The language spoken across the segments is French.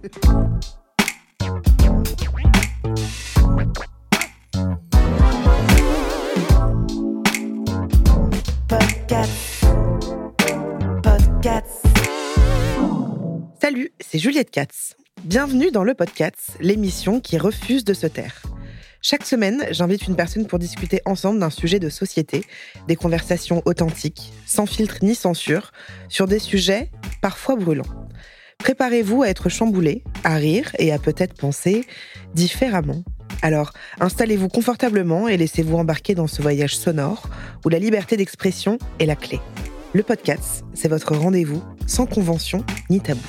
Salut, c'est Juliette Katz. Bienvenue dans le podcast, l'émission qui refuse de se taire. Chaque semaine, j'invite une personne pour discuter ensemble d'un sujet de société, des conversations authentiques, sans filtre ni censure, sur des sujets parfois brûlants. Préparez-vous à être chamboulé, à rire et à peut-être penser différemment. Alors, installez-vous confortablement et laissez-vous embarquer dans ce voyage sonore où la liberté d'expression est la clé. Le podcast, c'est votre rendez-vous sans convention ni tabou.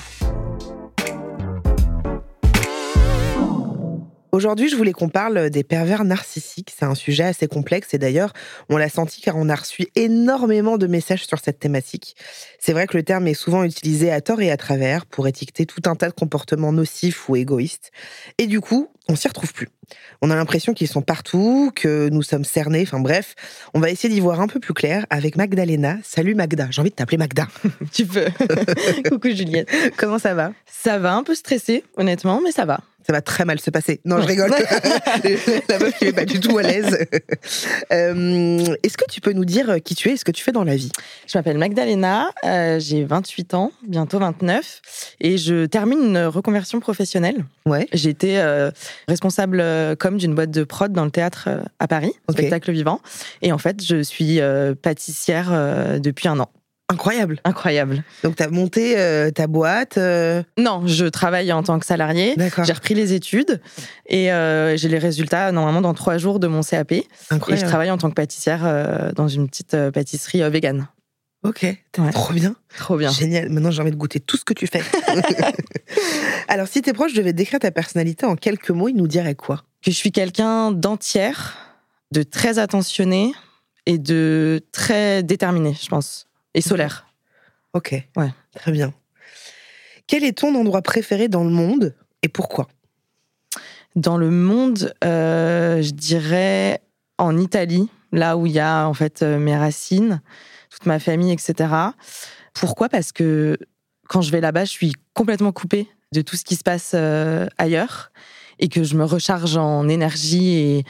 Aujourd'hui, je voulais qu'on parle des pervers narcissiques. C'est un sujet assez complexe et d'ailleurs, on l'a senti car on a reçu énormément de messages sur cette thématique. C'est vrai que le terme est souvent utilisé à tort et à travers pour étiqueter tout un tas de comportements nocifs ou égoïstes. Et du coup, on s'y retrouve plus. On a l'impression qu'ils sont partout, que nous sommes cernés, enfin bref, on va essayer d'y voir un peu plus clair avec Magdalena. Salut Magda, j'ai envie de t'appeler Magda. tu peux. Coucou Juliette. Comment ça va? Ça va un peu stressé, honnêtement, mais ça va. Ça va très mal se passer. Non, je rigole. la meuf qui n'est pas du tout à l'aise. Euh, Est-ce que tu peux nous dire qui tu es et ce que tu fais dans la vie? Je m'appelle Magdalena, euh, j'ai 28 ans, bientôt 29, et je termine une reconversion professionnelle. Ouais. J'ai été euh, responsable euh, comme d'une boîte de prod dans le théâtre à Paris, Ok. spectacle vivant. Et en fait, je suis pâtissière depuis un an. Incroyable. Incroyable. Donc, tu as monté euh, ta boîte. euh, Non, je travaille en tant que salarié. D'accord. J'ai repris les études et euh, j'ai les résultats normalement dans trois jours de mon CAP. Et je Incroyable. travaille en tant que pâtissière dans une petite pâtisserie végane. Ok, Ouais. trop bien. Trop bien. Génial. Maintenant, j'ai envie de goûter tout ce que tu fais. Alors, si tes proches devaient décrire ta personnalité en quelques mots, ils nous diraient quoi? Que je suis quelqu'un d'entière, de très attentionné et de très déterminé, je pense. Et solaire. Ok. Ouais. Très bien. Quel est ton endroit préféré dans le monde et pourquoi? Dans le monde, euh, je dirais en Italie, là où il y a en fait euh, mes racines, toute ma famille, etc. Pourquoi? Parce que quand je vais là-bas, je suis complètement coupée de tout ce qui se passe euh, ailleurs et que je me recharge en énergie et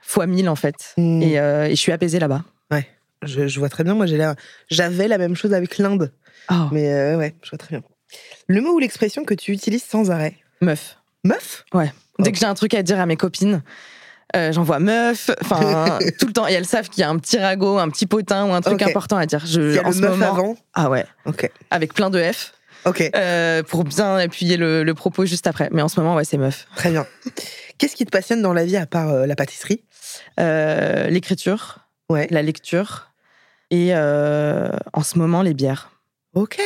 fois mille en fait. Hmm. Et, euh, et je suis apaisée là-bas. Je, je vois très bien. Moi, j'ai j'avais la même chose avec l'Inde. Oh, Mais euh, ouais, je vois très bien. Le mot ou l'expression que tu utilises sans arrêt? Meuf. Meuf? Dès que j'ai un truc à dire à mes copines, euh, j'envoie meuf, enfin tout le temps. Et elles savent qu'il y a un petit ragot, un petit potin ou un truc important à dire. Je, en le ce meuf moment, avant ah ouais, Ok. avec plein de F Ok, euh, pour bien appuyer le, le propos juste après. Mais en ce moment, ouais, c'est meuf. très bien. Qu'est-ce qui te passionne dans la vie à part euh, la pâtisserie? L'écriture, Ouais. la lecture et euh, en ce moment les bières. Ok.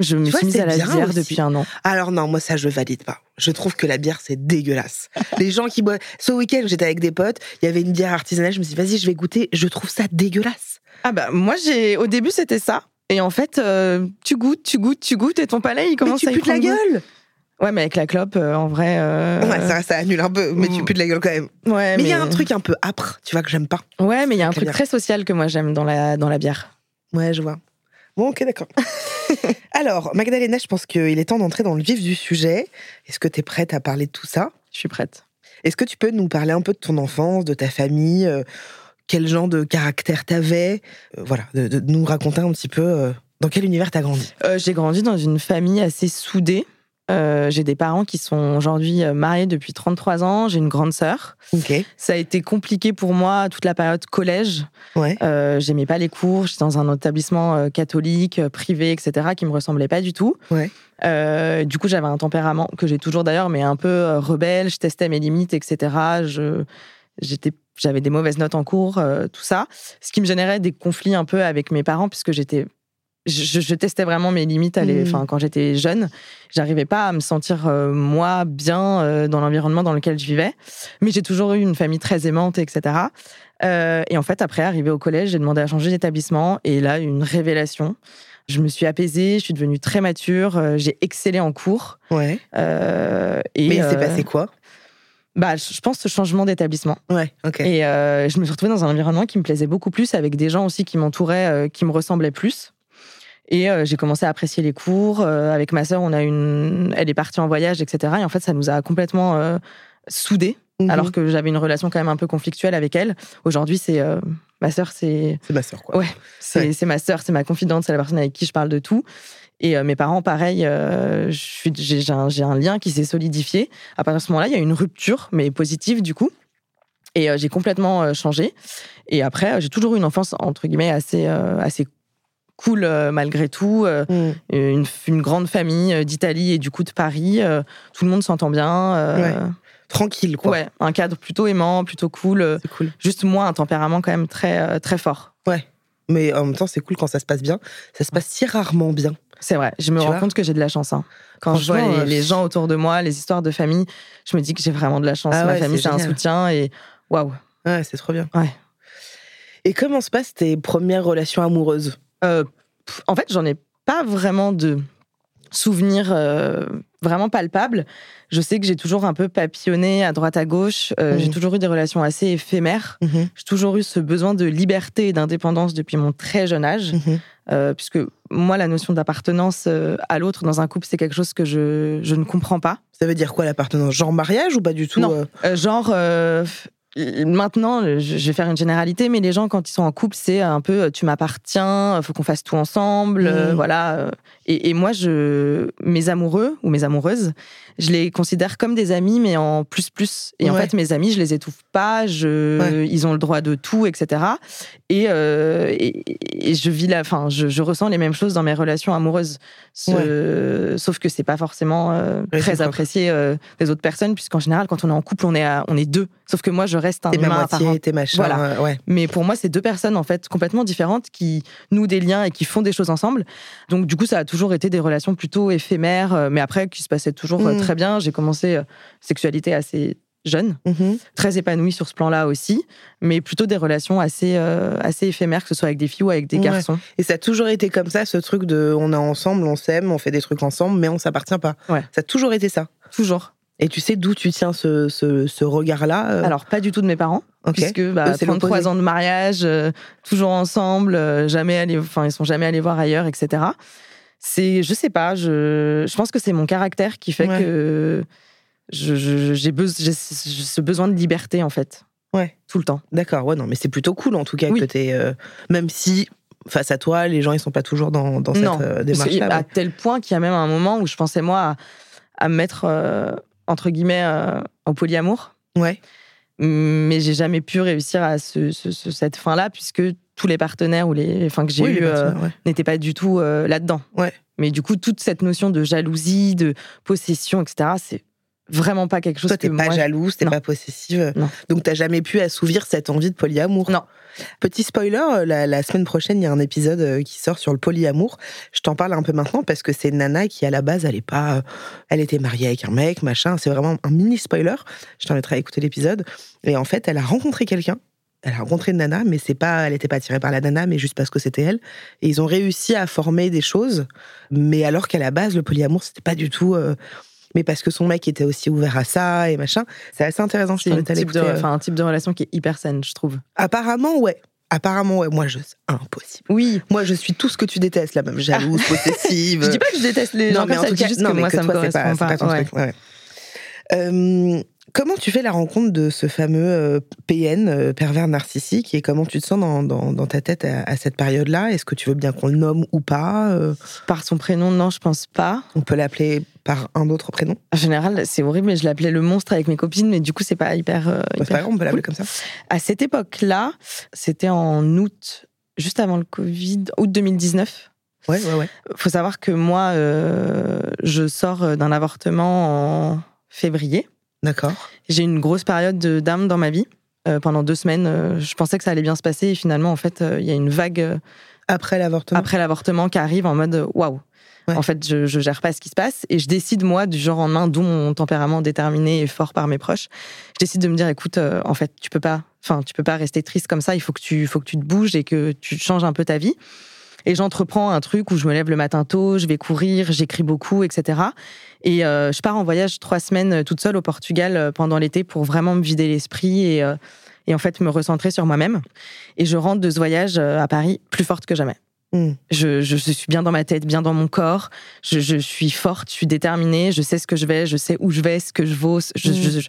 Je me Tu vois, suis mise à la bière aussi. depuis un an. Alors non, moi ça je valide pas. Je trouve que la bière c'est dégueulasse. Les gens qui boivent. Ce week-end j'étais avec des potes, il y avait une bière artisanale, je me suis dit vas-y je vais goûter. Je trouve ça dégueulasse. Ah bah moi j'ai au début c'était ça. Et en fait, euh, tu goûtes, tu goûtes, tu goûtes, et ton palais il Mais commence tu à pues de la goût. gueule. Ouais, mais avec la clope, euh, en vrai. euh, Ouais, ça, ça annule un peu, mais tu pues de la gueule quand même. Ouais, Mais il y a un truc un peu âpre, tu vois que j'aime pas. Ouais, mais il y a un truc bière. très social que moi j'aime dans la dans la bière. Ouais, je vois. Bon, ok, d'accord. Alors, Magdalena, je pense qu'il est temps d'entrer dans le vif du sujet. Est-ce que tu es prête à parler de tout ça? Je suis prête. Est-ce que tu peux nous parler un peu de ton enfance, de ta famille euh, Quel genre de caractère t'avais Voilà, de, de nous raconter un petit peu dans quel univers t'as grandi? J'ai grandi dans une famille assez soudée. Euh, j'ai des parents qui sont aujourd'hui euh, mariés depuis 33 ans. J'ai une grande sœur. Ça a été compliqué pour moi toute la période collège. Ouais. Euh, J'aimais pas les cours. J'étais dans un établissement catholique, privé, etc., qui me ressemblait pas du tout. Ouais. Euh, du coup, j'avais un tempérament que j'ai toujours d'ailleurs, mais un peu rebelle. Je testais mes limites, etc. Je j'étais j'avais des mauvaises notes en cours, euh, tout ça, ce qui me générait des conflits un peu avec mes parents puisque j'étais je, je testais vraiment mes limites à les- enfin, quand j'étais jeune. J'arrivais pas à me sentir, euh, moi, bien euh, dans l'environnement dans lequel je vivais. Mais j'ai toujours eu une famille très aimante, etc. Euh, et en fait, après, arrivé au collège, j'ai demandé à changer d'établissement. Et là, une révélation. Je me suis apaisée, je suis devenue très mature, j'ai excellé en cours. Ouais. et, Mais il s'est passé quoi? bah, Je pense ce changement d'établissement. Ouais, ok. Et je me suis retrouvée dans un environnement qui me plaisait beaucoup plus, avec des gens aussi qui m'entouraient, qui me ressemblaient plus. Et euh, j'ai commencé à apprécier les cours. Euh, avec ma sœur, on a une, elle est partie en voyage, etc. Et en fait, ça nous a complètement euh, soudés, Mhm. alors que j'avais une relation quand même un peu conflictuelle avec elle. Aujourd'hui, c'est ma sœur, c'est C'est ma sœur, quoi. Ouais. c'est Ouais. ma sœur, c'est ma confidente, c'est la personne avec qui je parle de tout. Et mes parents, pareil, j'ai un, un lien qui s'est solidifié. À partir de ce moment-là, il y a une rupture, mais positive du coup. Et j'ai complètement changé. Et après, j'ai toujours eu une enfance, entre guillemets, assez, assez cool euh, malgré tout. Euh, Mm. une, une grande famille euh, d'Italie et du coup de Paris. Euh, tout le monde s'entend bien. euh, Ouais. Tranquille, quoi. ouais, un cadre plutôt aimant, plutôt cool. euh, cool. Juste moi, un tempérament quand même très, euh, très fort. Mais en même temps, c'est cool quand ça se passe bien. Ça se passe si rarement bien. C'est vrai, je me Tu rends compte que j'ai de la chance. hein. Quand je vois les, euh, les gens autour de moi, les histoires de famille, je me dis que j'ai vraiment de la chance. Ah Ma ouais, famille, c'est un soutien et waouh. Ouais, c'est trop bien. Ouais. Et comment se passent tes premières relations amoureuses? Euh, pff, en fait, j'en ai pas vraiment de souvenirs euh, vraiment palpables. Je sais que j'ai toujours un peu papillonné à droite à gauche. Euh. J'ai toujours eu des relations assez éphémères. Mhm, J'ai toujours eu ce besoin de liberté et d'indépendance depuis mon très jeune âge. mhm. Euh, puisque moi, la notion d'appartenance à l'autre dans un couple, c'est quelque chose que je, je ne comprends pas. Ça veut dire quoi l'appartenance? Genre mariage ou pas du tout Non. genre, maintenant, je je vais faire une généralité, mais les gens, quand ils sont en couple, c'est un peu euh, tu m'appartiens, faut qu'on fasse tout ensemble, euh, Mhm. voilà. Et, et moi, je, mes amoureux ou mes amoureuses, je les considère comme des amis, mais en plus plus. Et en fait, mes amis, je les étouffe pas, je, Ouais. ils ont le droit de tout, etc. Et, euh, et, et je vis la, enfin, je, je ressens les mêmes choses dans mes relations amoureuses. Ce- Sauf que c'est pas forcément euh, très apprécié euh, des autres personnes, puisqu'en général, quand on est en couple, on est, à- on est deux. Sauf que moi, je reste un T'es ma humain part moitié, t'es machin. Voilà. ouais. mais pour moi, c'est deux personnes en fait complètement différentes qui nouent des liens et qui font des choses ensemble. Donc du coup, ça a toujours été des relations plutôt éphémères, euh, mais après qui se passaient toujours euh, Mm. très bien. J'ai commencé euh, sexualité assez jeune, Mhm. très épanouie sur ce plan-là aussi, mais plutôt des relations assez euh, assez éphémères, que ce soit avec des filles ou avec des Ouais. garçons. Et ça a toujours été comme ça, ce truc de on est ensemble, on s'aime, on fait des trucs ensemble, mais on s'appartient pas. Ouais. Ça a toujours été ça. Toujours. Et tu sais d'où tu tiens ce, ce, ce regard-là euh Alors pas du tout de mes parents. Puisque bah, Eux, c'est 33 l'opposé. ans de mariage, euh, toujours ensemble, jamais allés, enfin ils sont jamais allés voir ailleurs, etc. C'est, je sais pas, je, je pense que c'est mon caractère qui fait Ouais. que je- je- j'ai besoin, j'ai ce besoin de liberté en fait. Ouais. Tout le temps. D'accord, ouais, non, mais c'est plutôt cool en tout cas Oui. que t'es. euh, même si face à toi, les gens ils sont pas toujours dans, dans cette euh, démarche-là. à ouais. tel point qu'il y a même un moment où je pensais moi à, à me mettre euh, entre guillemets euh, au polyamour. Ouais. mais j'ai jamais pu réussir à ce- ce- ce- cette fin-là puisque tous les partenaires ou les, enfin que j'ai Oui, eu euh, ouais. n'étaient pas du tout euh, là-dedans. Ouais. Mais du coup, toute cette notion de jalousie, de possession, etc., c'est vraiment pas quelque chose Toi, que t'es pas moi. jalouse, t'es Non. pas possessive. Non. Donc, t'as jamais pu assouvir cette envie de polyamour. Non. Petit spoiler, euh, la, la semaine prochaine, il y a un épisode qui sort sur le polyamour. Je t'en parle un peu maintenant parce que c'est Nana qui, à la base, elle est pas. Elle était mariée avec un mec, machin. C'est vraiment un mini spoiler. Je t'inviterai à écouter l'épisode. Et en fait, elle a rencontré quelqu'un. Elle a rencontré une nana, mais c'est pas, elle était pas attirée par la nana, mais juste parce que c'était elle. Et ils ont réussi à former des choses, mais alors qu'à la base, le polyamour, c'était pas du tout. euh, mais parce que son mec était aussi ouvert à ça et machin. C'est assez intéressant. T'invite à type de, euh. un type de relation qui est hyper saine, je trouve. Apparemment, ouais. Apparemment, ouais. Moi, je impossible. Oui. Moi, je suis tout ce que tu détestes, la même jalouse, possessive. Je dis pas que je déteste les non, gens mais en tout cas, juste non, que mais moi, que ça me toi, correspond pas, pas. pas Ouais. truc. ouais. Euh, comment tu fais la rencontre de ce fameux euh, PN, euh, pervers narcissique, et comment tu te sens dans, dans- dans ta tête à, à cette période-là? Est-ce que tu veux bien qu'on le nomme ou pas Euh, Par son prénom, non, je pense pas. On peut l'appeler par un autre prénom? En général, c'est horrible, mais je l'appelais le monstre avec mes copines, mais du coup, c'est pas hyper. euh, hyper pas grave, on peut l'appeler cool. comme ça. À cette époque-là, c'était en août, juste avant le Covid, août 2019. Ouais, ouais, ouais. faut savoir que moi, euh, je sors d'un avortement en février. D'accord. J'ai une grosse période de d'âme dans ma vie. Euh, pendant deux semaines, euh, je pensais que ça allait bien se passer et finalement, en fait, euh, il y a une vague Après l'avortement. après l'avortement qui arrive en mode waouh. Ouais. En fait, je, je gère pas ce qui se passe et je décide moi du jour au lendemain, d'où mon tempérament déterminé et fort par mes proches. Je décide de me dire écoute, euh, en fait, tu peux pas, enfin, tu peux pas rester triste comme ça. Il faut que tu, faut que tu te bouges et que tu changes un peu ta vie. Et j'entreprends un truc où je me lève le matin tôt, je vais courir, j'écris beaucoup, etc. Et euh, je pars en voyage trois semaines euh, toute seule au Portugal euh, pendant l'été pour vraiment me vider l'esprit et, euh, et en fait me recentrer sur moi-même. Et je rentre de ce voyage à Paris plus forte que jamais. Mm. Je, je, je suis bien dans ma tête, bien dans mon corps. Je, je suis forte, je suis déterminée. Je sais ce que je vais, je sais où je vais, ce que je vaux. Je, Mm.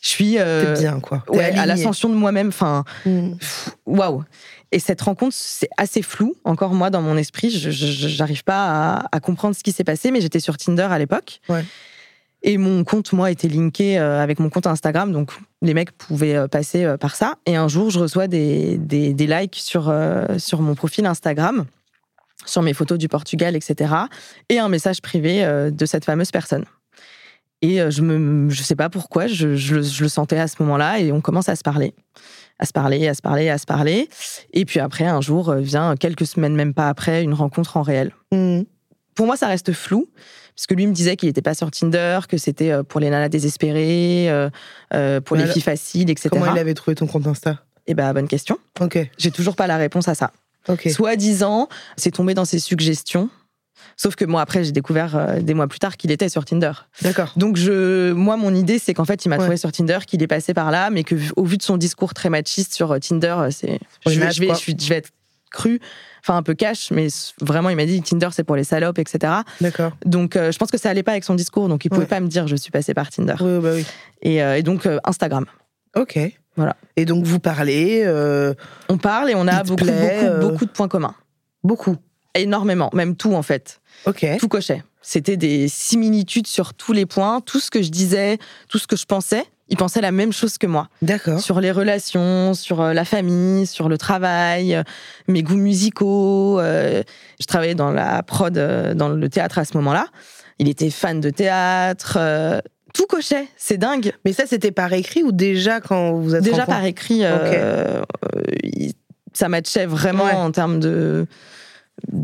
Je, suis euh, T'es bien, quoi. T'es ouais, à l'ascension de moi-même. Enfin, Mm. pff, waouh. Et cette rencontre, c'est assez flou. Encore moi, dans mon esprit, je j'arrive pas à, à comprendre ce qui s'est passé. Mais j'étais sur Tinder à l'époque. Ouais. Et mon compte, moi, était linké euh, avec mon compte Instagram, donc les mecs pouvaient euh, passer par ça. Et un jour, je reçois des, des, des likes sur, euh, sur mon profil Instagram, sur mes photos du Portugal, etc. Et un message privé euh, de cette fameuse personne. Et euh, je me, je sais pas pourquoi, je, je, le- je le sentais à ce moment-là, et on commence à se parler, à se parler, à se parler, à se parler. Et puis après, un jour euh, vient quelques semaines, même pas après, une rencontre en réel Mm. pour moi, ça reste flou, puisque lui me disait qu'il n'était pas sur Tinder, que c'était euh, pour les nanas désespérées, euh, pour Mais les alors, filles faciles, etc. Comment il avait trouvé ton compte Insta? Eh ben, bonne question. Ok, J'ai toujours pas la réponse à ça. ok. Soit disant, c'est tombé dans ses suggestions. Sauf que moi, après, j'ai découvert euh, des mois plus tard qu'il était sur Tinder. D'accord. Donc, je, moi, mon idée, c'est qu'en fait, il m'a Ouais. trouvé sur Tinder, qu'il est passé par là, mais que, au vu de son discours très machiste sur euh, Tinder, euh, c'est, je, vais- je je, être cru, enfin un peu cash, mais vraiment, il m'a dit Tinder, c'est pour les salopes, etc. D'accord. Donc, euh, je pense que ça allait pas avec son discours, donc il pouvait Ouais. pas me dire je suis passé par Tinder. Oui, bah oui. Et, euh, et donc, euh, Instagram. Ok. Voilà. Et donc, vous parlez On parle et on a beaucoup, plaît, beaucoup, beaucoup de points communs. beaucoup. Énormément, même tout en fait. Ok. Tout cochait. C'était des similitudes sur tous les points. Tout ce que je disais, tout ce que je pensais, il pensait la même chose que moi. D'accord. Sur les relations, sur euh, la famille, sur le travail, euh, mes goûts musicaux. euh, je travaillais dans la prod, euh, dans le théâtre à ce moment-là. Il était fan de théâtre. euh, tout cochait. C'est dingue. Mais ça, c'était par écrit ou déjà quand vous êtes Déjà par écrit, ça matchait vraiment Ouais. en termes de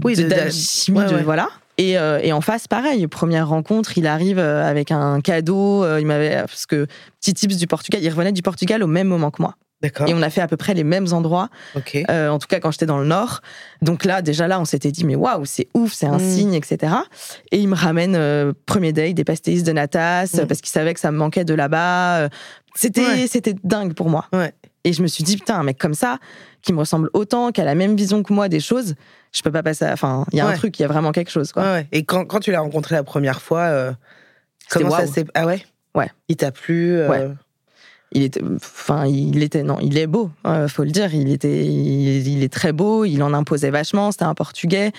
Oui, de- d'alchimie, ouais, voilà. Et, euh, et en face, pareil, première rencontre, il arrive euh, avec un cadeau. euh, il m'avait parce que petit tips du Portugal, il revenait du Portugal au même moment que moi. D'accord. Et on a fait à peu près les mêmes endroits, Ok. euh, en tout cas quand j'étais dans le Nord. Donc là, déjà là, on s'était dit, mais waouh, c'est ouf, c'est un Mm. signe, etc. Et il me ramène, euh, premier date, des pastéis de natas, Mm. parce qu'il savait que ça me manquait de là-bas. C'était Ouais. c'était dingue pour moi. Ouais. Et je me suis dit, putain, un mec comme ça, qui me ressemble autant, qui a la même vision que moi des choses, je peux pas passer. à- Enfin, il y a un truc, il y a vraiment quelque chose, quoi. Ouais, ouais. Et quand, quand tu l'as rencontré la première fois, euh, comment ça s'est. Ah ouais? Ouais. Il t'a plu euh, Ouais. Il était, enfin, il était, non, il est beau, euh, faut le dire. Il était, il, il est très beau. Il en imposait vachement. C'était un Portugais.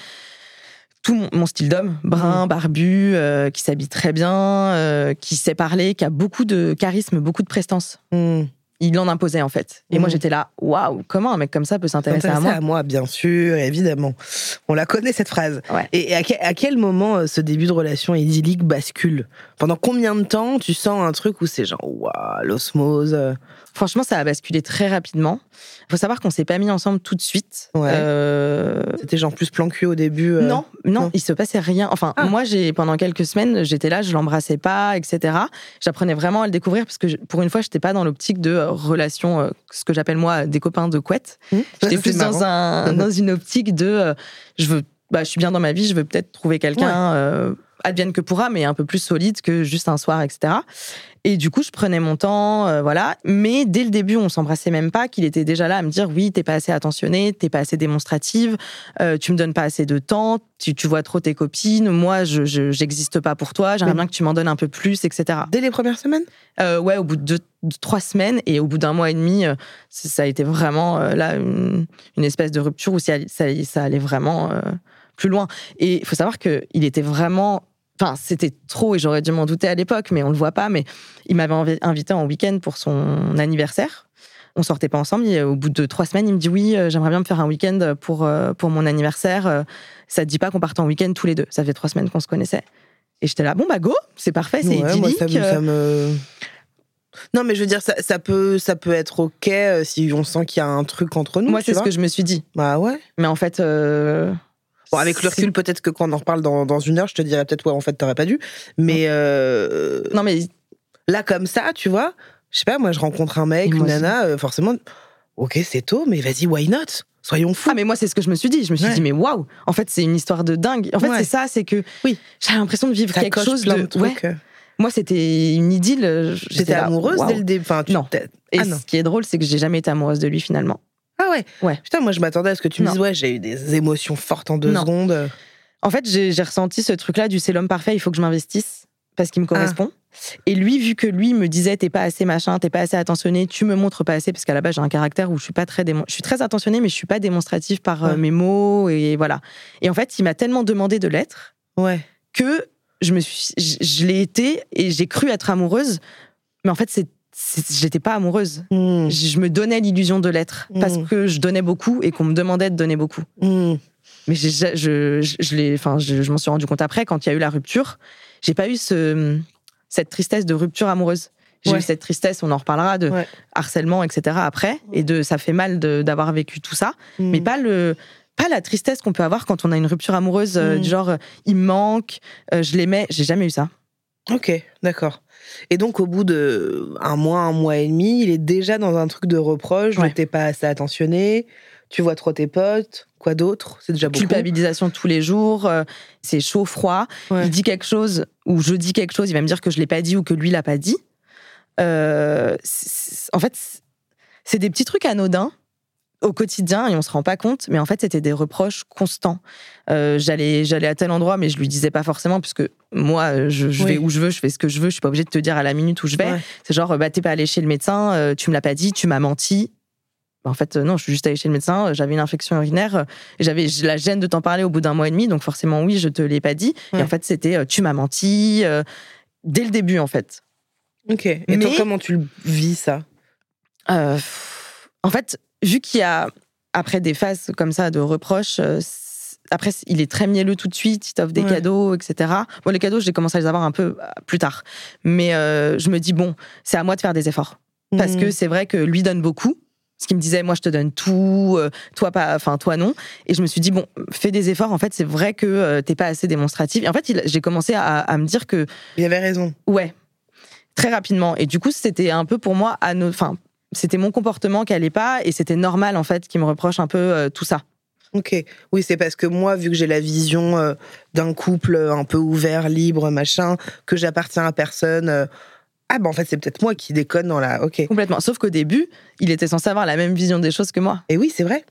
Tout mon, mon style d'homme, brun, barbu, euh, qui s'habille très bien, euh, qui sait parler, qui a beaucoup de charisme, beaucoup de prestance. hmm. Il en imposait en fait. Et moi Mhm. j'étais là, waouh, comment un mec comme ça peut s'intéresser à Intéressé moi bien sûr, évidemment. On la connaît cette phrase. Ouais. Et à, à quel moment euh, ce début de relation idyllique bascule? Pendant combien de temps tu sens un truc où c'est genre waouh, l'osmose euh, Franchement, ça a basculé très rapidement. Il faut savoir qu'on s'est pas mis ensemble tout de suite. Ouais. Euh, C'était genre plus plan cul au début euh, Non, non, non. il se passait rien. Enfin, Ah. moi, j'ai pendant quelques semaines, j'étais là, je l'embrassais pas, etc. J'apprenais vraiment à le découvrir parce que je- pour une fois, j'étais pas dans l'optique de euh, relation, euh, ce que j'appelle moi des copains de couette. Hmm. J'étais plus dans un dans une optique de, je veux, bah, je suis bien dans ma vie, je veux peut-être trouver quelqu'un. Advienne que pourra, mais un peu plus solide que juste un soir, etc. Et du coup, je prenais mon temps, euh, voilà. Mais dès le début, on s'embrassait même pas, qu'il était déjà là à me dire oui, t'es pas assez attentionnée, t'es pas assez démonstrative, euh, tu me donnes pas assez de temps, tu, tu vois trop tes copines, moi, je je- j'existe pas pour toi, j'aimerais Oui. bien que tu m'en donnes un peu plus, etc. Dès les premières semaines? Euh, ouais, au bout de, deux- trois semaines et au bout d'un mois et demi, euh, ça a été vraiment euh, là une, une espèce de rupture où ça, ça, ça allait vraiment plus loin. Et il faut savoir que il était vraiment. Enfin, c'était trop et j'aurais dû m'en douter à l'époque, mais on le voit pas. Mais il m'avait invité en week-end pour son anniversaire. On sortait pas ensemble. Et au bout de trois semaines, il me dit oui, euh, j'aimerais bien me faire un week-end pour euh, pour mon anniversaire. Euh, Ça te dit pas qu'on parte en week-end tous les deux? Ça fait trois semaines qu'on se connaissait. Et j'étais là, bon bah go, c'est parfait, c'est Ouais, moi, idyllique. ça, me- ça me. Non, mais je veux dire, ça, ça peut, ça peut être ok si on sent qu'il y a un truc entre nous. Moi, c'est ce que je me suis dit. Bah ouais. Mais en fait. euh, Bon, avec le recul, peut-être que quand on en reparle dans, dans une heure, je te dirais peut-être, ouais, en fait, t'aurais pas dû. Mais euh, Non, mais là, comme ça, tu vois, je sais pas, moi, je rencontre un mec, Et une nana, euh, forcément, ok, c'est tôt, mais vas-y, why not? Soyons fous. Ah mais moi c'est ce que je me suis dit. Je me suis Ouais. dit mais waouh. En fait c'est une histoire de dingue. En fait Ouais. c'est ça, c'est que Oui. j'ai l'impression de vivre ça quelque chose plein de. de, ouais. trucs. euh. Moi c'était une idylle. euh, j'étais amoureuse dès le début. Enfin, tu- Non. Et Ah non. ce qui est drôle c'est que j'ai jamais été amoureuse de lui finalement. Ah ouais. Ouais. Putain, moi, je m'attendais à ce que tu me dises, ouais, j'ai eu des émotions fortes en deux Non. secondes. En fait j'ai ressenti ce truc là du c'est l'homme parfait. Il faut que je m'investisse parce qu'il me correspond. Et lui vu que lui me disait t'es pas assez machin, t'es pas assez attentionné, tu me montres pas assez parce qu'à la base j'ai un caractère où je suis pas très démon- je suis très attentionnée mais je suis pas démonstrative par euh, Ouais. mes mots et voilà. Et en fait il m'a tellement demandé de l'être Ouais. que je me suis, je, je l'ai été et j'ai cru être amoureuse, mais en fait c'est- j'étais pas amoureuse. Hmm. Je, me donnais l'illusion de l'être parce Mm. que je donnais beaucoup et qu'on me demandait de donner beaucoup. Hmm. Mais je, je, je, enfin, je, je m'en suis rendu compte après quand il y a eu la rupture. J'ai pas eu ce, cette tristesse de rupture amoureuse. J'ai Ouais. eu cette tristesse, on en reparlera, de Ouais. harcèlement, etc. après, et de ça fait mal d'avoir vécu tout ça mais Hmm. pas le pas la tristesse qu'on peut avoir quand on a une rupture amoureuse euh, du genre euh, il me manque euh, je l'aimais j'ai jamais eu ça Ok, d'accord. Et donc, au bout de un mois, un mois et demi, il est déjà dans un truc de reproche, Ouais. t'es pas assez attentionné, tu vois trop tes potes, quoi d'autre? C'est déjà beaucoup. culpabilisation tous les jours euh, c'est chaud froid Ouais. il dit quelque chose ou je dis quelque chose il va me dire que je l'ai pas dit ou que lui l'a pas dit Euh, en fait c'est des petits trucs anodins au quotidien et on se rend pas compte mais en fait c'était des reproches constants Euh, j'allais j'allais à tel endroit mais je lui disais pas forcément puisque moi je, je vais où je veux je fais ce que je veux je suis pas obligée de te dire à la minute où je vais Ouais. C'est genre, bah, t'es pas allé chez le médecin, euh, tu me l'as pas dit, tu m'as menti. Bah, En fait, euh, non, je suis juste allée chez le médecin, euh, j'avais une infection urinaire, j'avais la gêne de t'en parler au bout d'un mois et demi, donc forcément, oui, je te l'ai pas dit. Ouais. Et en fait, c'était, tu m'as menti, dès le début, en fait. Ok. Et toi, Mais- comment tu le vis, ça? En fait, vu qu'il y a, après des phases comme ça de reproches, euh, après, il est très mielleux tout de suite, il t'offre des Ouais. cadeaux, etc. Bon, les cadeaux, j'ai commencé à les avoir un peu euh, plus tard. Mais euh, je me dis, bon, c'est à moi de faire des efforts. parce que c'est vrai que lui donne beaucoup. Ce qui me disait, moi je te donne tout, euh, toi pas, enfin toi non. Et je me suis dit bon, fais des efforts. En fait, c'est vrai que euh, t'es pas assez démonstratif. Et en fait, j'ai commencé à, à me dire que Il avait raison. ouais, très rapidement. Et du coup, c'était un peu pour moi, enfin, c'était mon comportement qui allait pas, et c'était normal en fait qu'il me reproche un peu euh, tout ça. Ok. Oui, c'est parce que moi, vu que j'ai la vision euh, d'un couple euh, un peu ouvert, libre, machin, que j'appartiens à personne. euh, ah, bah en fait, c'est peut-être moi qui déconne dans la. Ok. Complètement. Sauf qu'au début, il était censé avoir la même vision des choses que moi. Et oui, c'est vrai.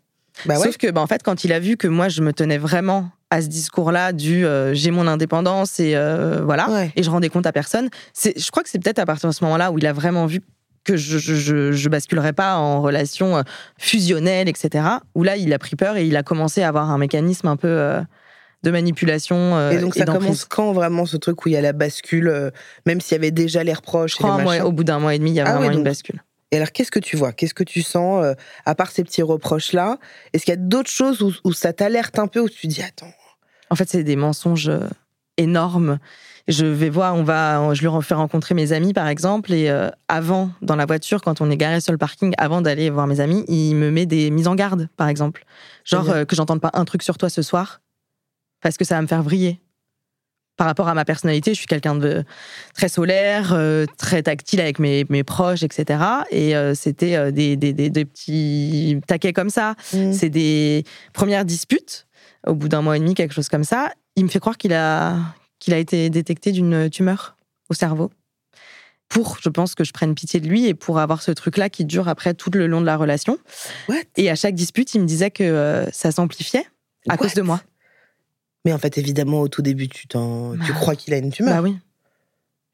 Bah ouais. Sauf que, bah, en fait, quand il a vu que moi, je me tenais vraiment à ce discours-là du euh, j'ai mon indépendance et euh, voilà, Ouais. et je rendais compte à personne, c'est, je crois que c'est peut-être à partir de ce moment-là où il a vraiment vu que je, je, je, basculerais pas en relation euh, fusionnelle, etc. Où là, il a pris peur et il a commencé à avoir un mécanisme un peu euh, de manipulation. euh, Et donc, ça commence quand vraiment ce truc où il y a la bascule, euh, même s'il y avait déjà les reproches et les mois- au bout d'un mois et demi, il y a Ah vraiment ouais, une bascule. Et alors, qu'est-ce que tu vois? Qu'est-ce que tu sens, à part ces petits reproches-là? Est-ce qu'il y a d'autres choses où, où ça t'alerte un peu, où tu dis, attends, En fait, c'est des mensonges énormes. Je vais voir, on va, je lui fais rencontrer mes amis, par exemple, et euh, avant, dans la voiture, quand on est garé sur le parking, avant d'aller voir mes amis, il me met des mises en garde, par exemple. Genre euh, que j'entende pas un truc sur toi ce soir, parce que ça va me faire vriller. Par rapport à ma personnalité, je suis quelqu'un de très solaire, euh, très tactile avec mes, mes proches, etc. Et euh, c'était des, des, des- des petits taquets comme ça. hmm, C'est des premières disputes, au bout d'un mois et demi, quelque chose comme ça. Il me fait croire qu'il a, qu'il a été détecté d'une tumeur au cerveau. Pour, je pense, que je prenne pitié de lui et pour avoir ce truc-là qui dure après tout le long de la relation. what? Et à chaque dispute, il me disait que euh, ça s'amplifiait à What? cause de moi. Mais en fait, évidemment, au tout début, tu, t'en, tu Bah. crois qu'il a une tumeur. Bah oui.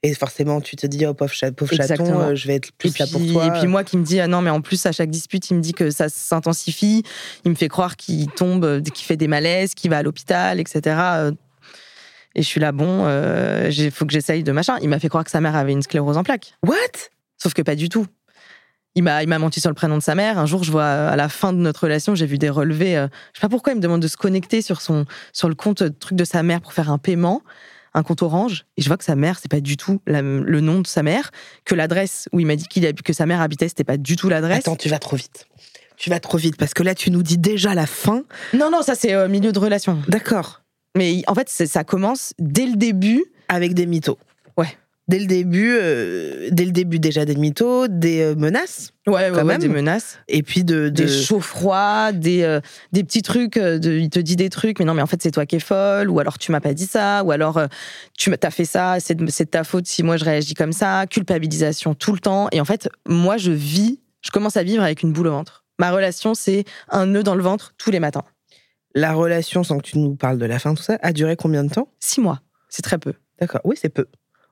Et forcément, tu te dis, oh pauvre, chat, pauvre chaton, euh, je vais être plus Et puis, là pour toi. et puis moi qui me dis, ah non, mais en plus, à chaque dispute, il me dit que ça s'intensifie. Il me fait croire qu'il tombe, euh, qu'il fait des malaises, qu'il va à l'hôpital, etc. Euh, Et je suis là, bon, il faut que j'essaye de machin. Il m'a fait croire que sa mère avait une sclérose en plaques. What? Sauf que pas du tout. Il m'a, il m'a menti sur le prénom de sa mère. Un jour, je vois euh, à la fin de notre relation, j'ai vu des relevés. euh, je sais pas pourquoi il me demande de se connecter sur son, sur le compte euh, truc de sa mère pour faire un paiement. un compte orange et je vois que sa mère, c'est pas du tout la- le nom de sa mère, que l'adresse où il m'a dit qu'il que sa mère habitait, c'était pas du tout l'adresse. Attends, tu vas trop vite. Tu vas trop vite parce que là, tu nous dis déjà la fin. Non, non, ça c'est euh, milieu de relation. D'accord. Mais en fait, ça commence dès le début. Avec des mythos. Ouais. Dès le début, euh, dès le début déjà des mythos, des euh, menaces, Ouais, Quand même. des menaces. et puis de, de... des chauds froids, des, euh, des petits trucs, de, il te dit des trucs, mais non, mais en fait, c'est toi qui es folle, ou alors tu m'as pas dit ça, ou alors tu t'as fait ça, c'est de, c'est de ta faute si moi je réagis comme ça, culpabilisation tout le temps. Et en fait, moi, je vis, je commence à vivre avec une boule au ventre. Ma relation, c'est un nœud dans le ventre tous les matins. La relation, sans que tu nous parles de la fin, tout ça, a duré combien de temps? Six mois, c'est très peu. D'accord. Oui, c'est peu.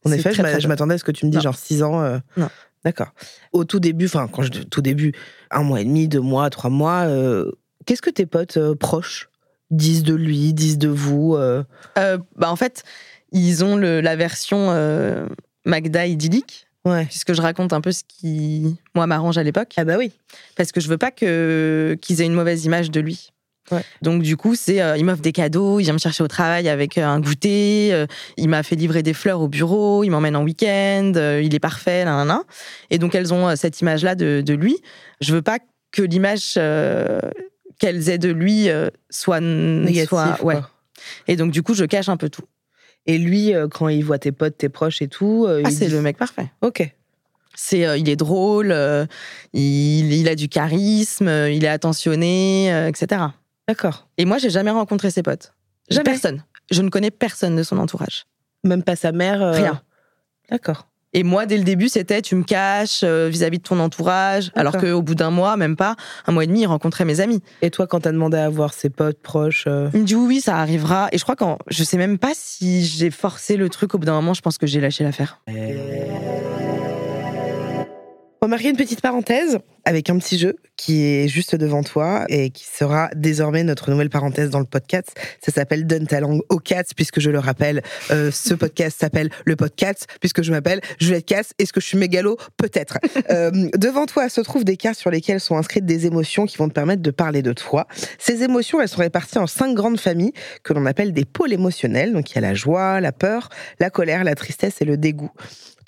En effet, je très, m'attendais à ce que tu me dis Non. genre 6 ans. euh, Non. D'accord. Au tout début, enfin, quand je dis tout début, un mois et demi, deux mois, trois mois, euh, qu'est-ce que tes potes euh, proches disent de lui, disent de vous bah, en fait, ils ont le- la version Magda idyllique, Ouais. puisque je raconte un peu ce qui, moi, m'arrange à l'époque. Ah bah oui. parce que je veux pas qu'ils aient une mauvaise image de lui. Ouais. Donc du coup, c'est euh, il m'offre des cadeaux, il vient me chercher au travail avec euh, un goûter, euh, il m'a fait livrer des fleurs au bureau, il m'emmène en week-end, euh, il est parfait, là, là, là. Et donc elles ont cette image-là de, de lui. Je veux pas que l'image qu'elles aient de lui soit Négatif. soit ouais. quoi. Et donc du coup, je cache un peu tout. Et lui, quand il voit tes potes, tes proches et tout, Ah, c'est dit- le mec parfait. Ok. C'est, euh, il est drôle, euh, il, il a du charisme, euh, il est attentionné, etc. D'accord. Et moi, j'ai jamais rencontré ses potes. Jamais Personne. Je ne connais personne de son entourage. Même pas sa mère. euh, Rien. D'accord. Et moi, dès le début, c'était tu me caches euh, vis-à-vis de ton entourage. Alors qu'au bout d'un mois, même pas, un mois et demi, il rencontrait mes amis. Et toi, quand t'as demandé à voir ses potes proches, euh, Il me dit oui, oui, ça arrivera. Et je crois qu'en. Je sais même pas si j'ai forcé le truc. Au bout d'un moment, je pense que j'ai lâché l'affaire. On va marquer une petite parenthèse avec un petit jeu qui est juste devant toi et qui sera désormais notre nouvelle parenthèse dans le podcast. Ça s'appelle Donne ta langue aux cats, puisque je le rappelle, euh, ce podcast s'appelle le podcast, puisque je m'appelle Juliette Cass. Est-ce que je suis mégalo? Peut-être. Euh, devant toi se trouvent des cartes sur lesquelles sont inscrites des émotions qui vont te permettre de parler de toi. Ces émotions, elles sont réparties en cinq grandes familles que l'on appelle des pôles émotionnels. Donc il y a la joie, la peur, la colère, la tristesse et le dégoût.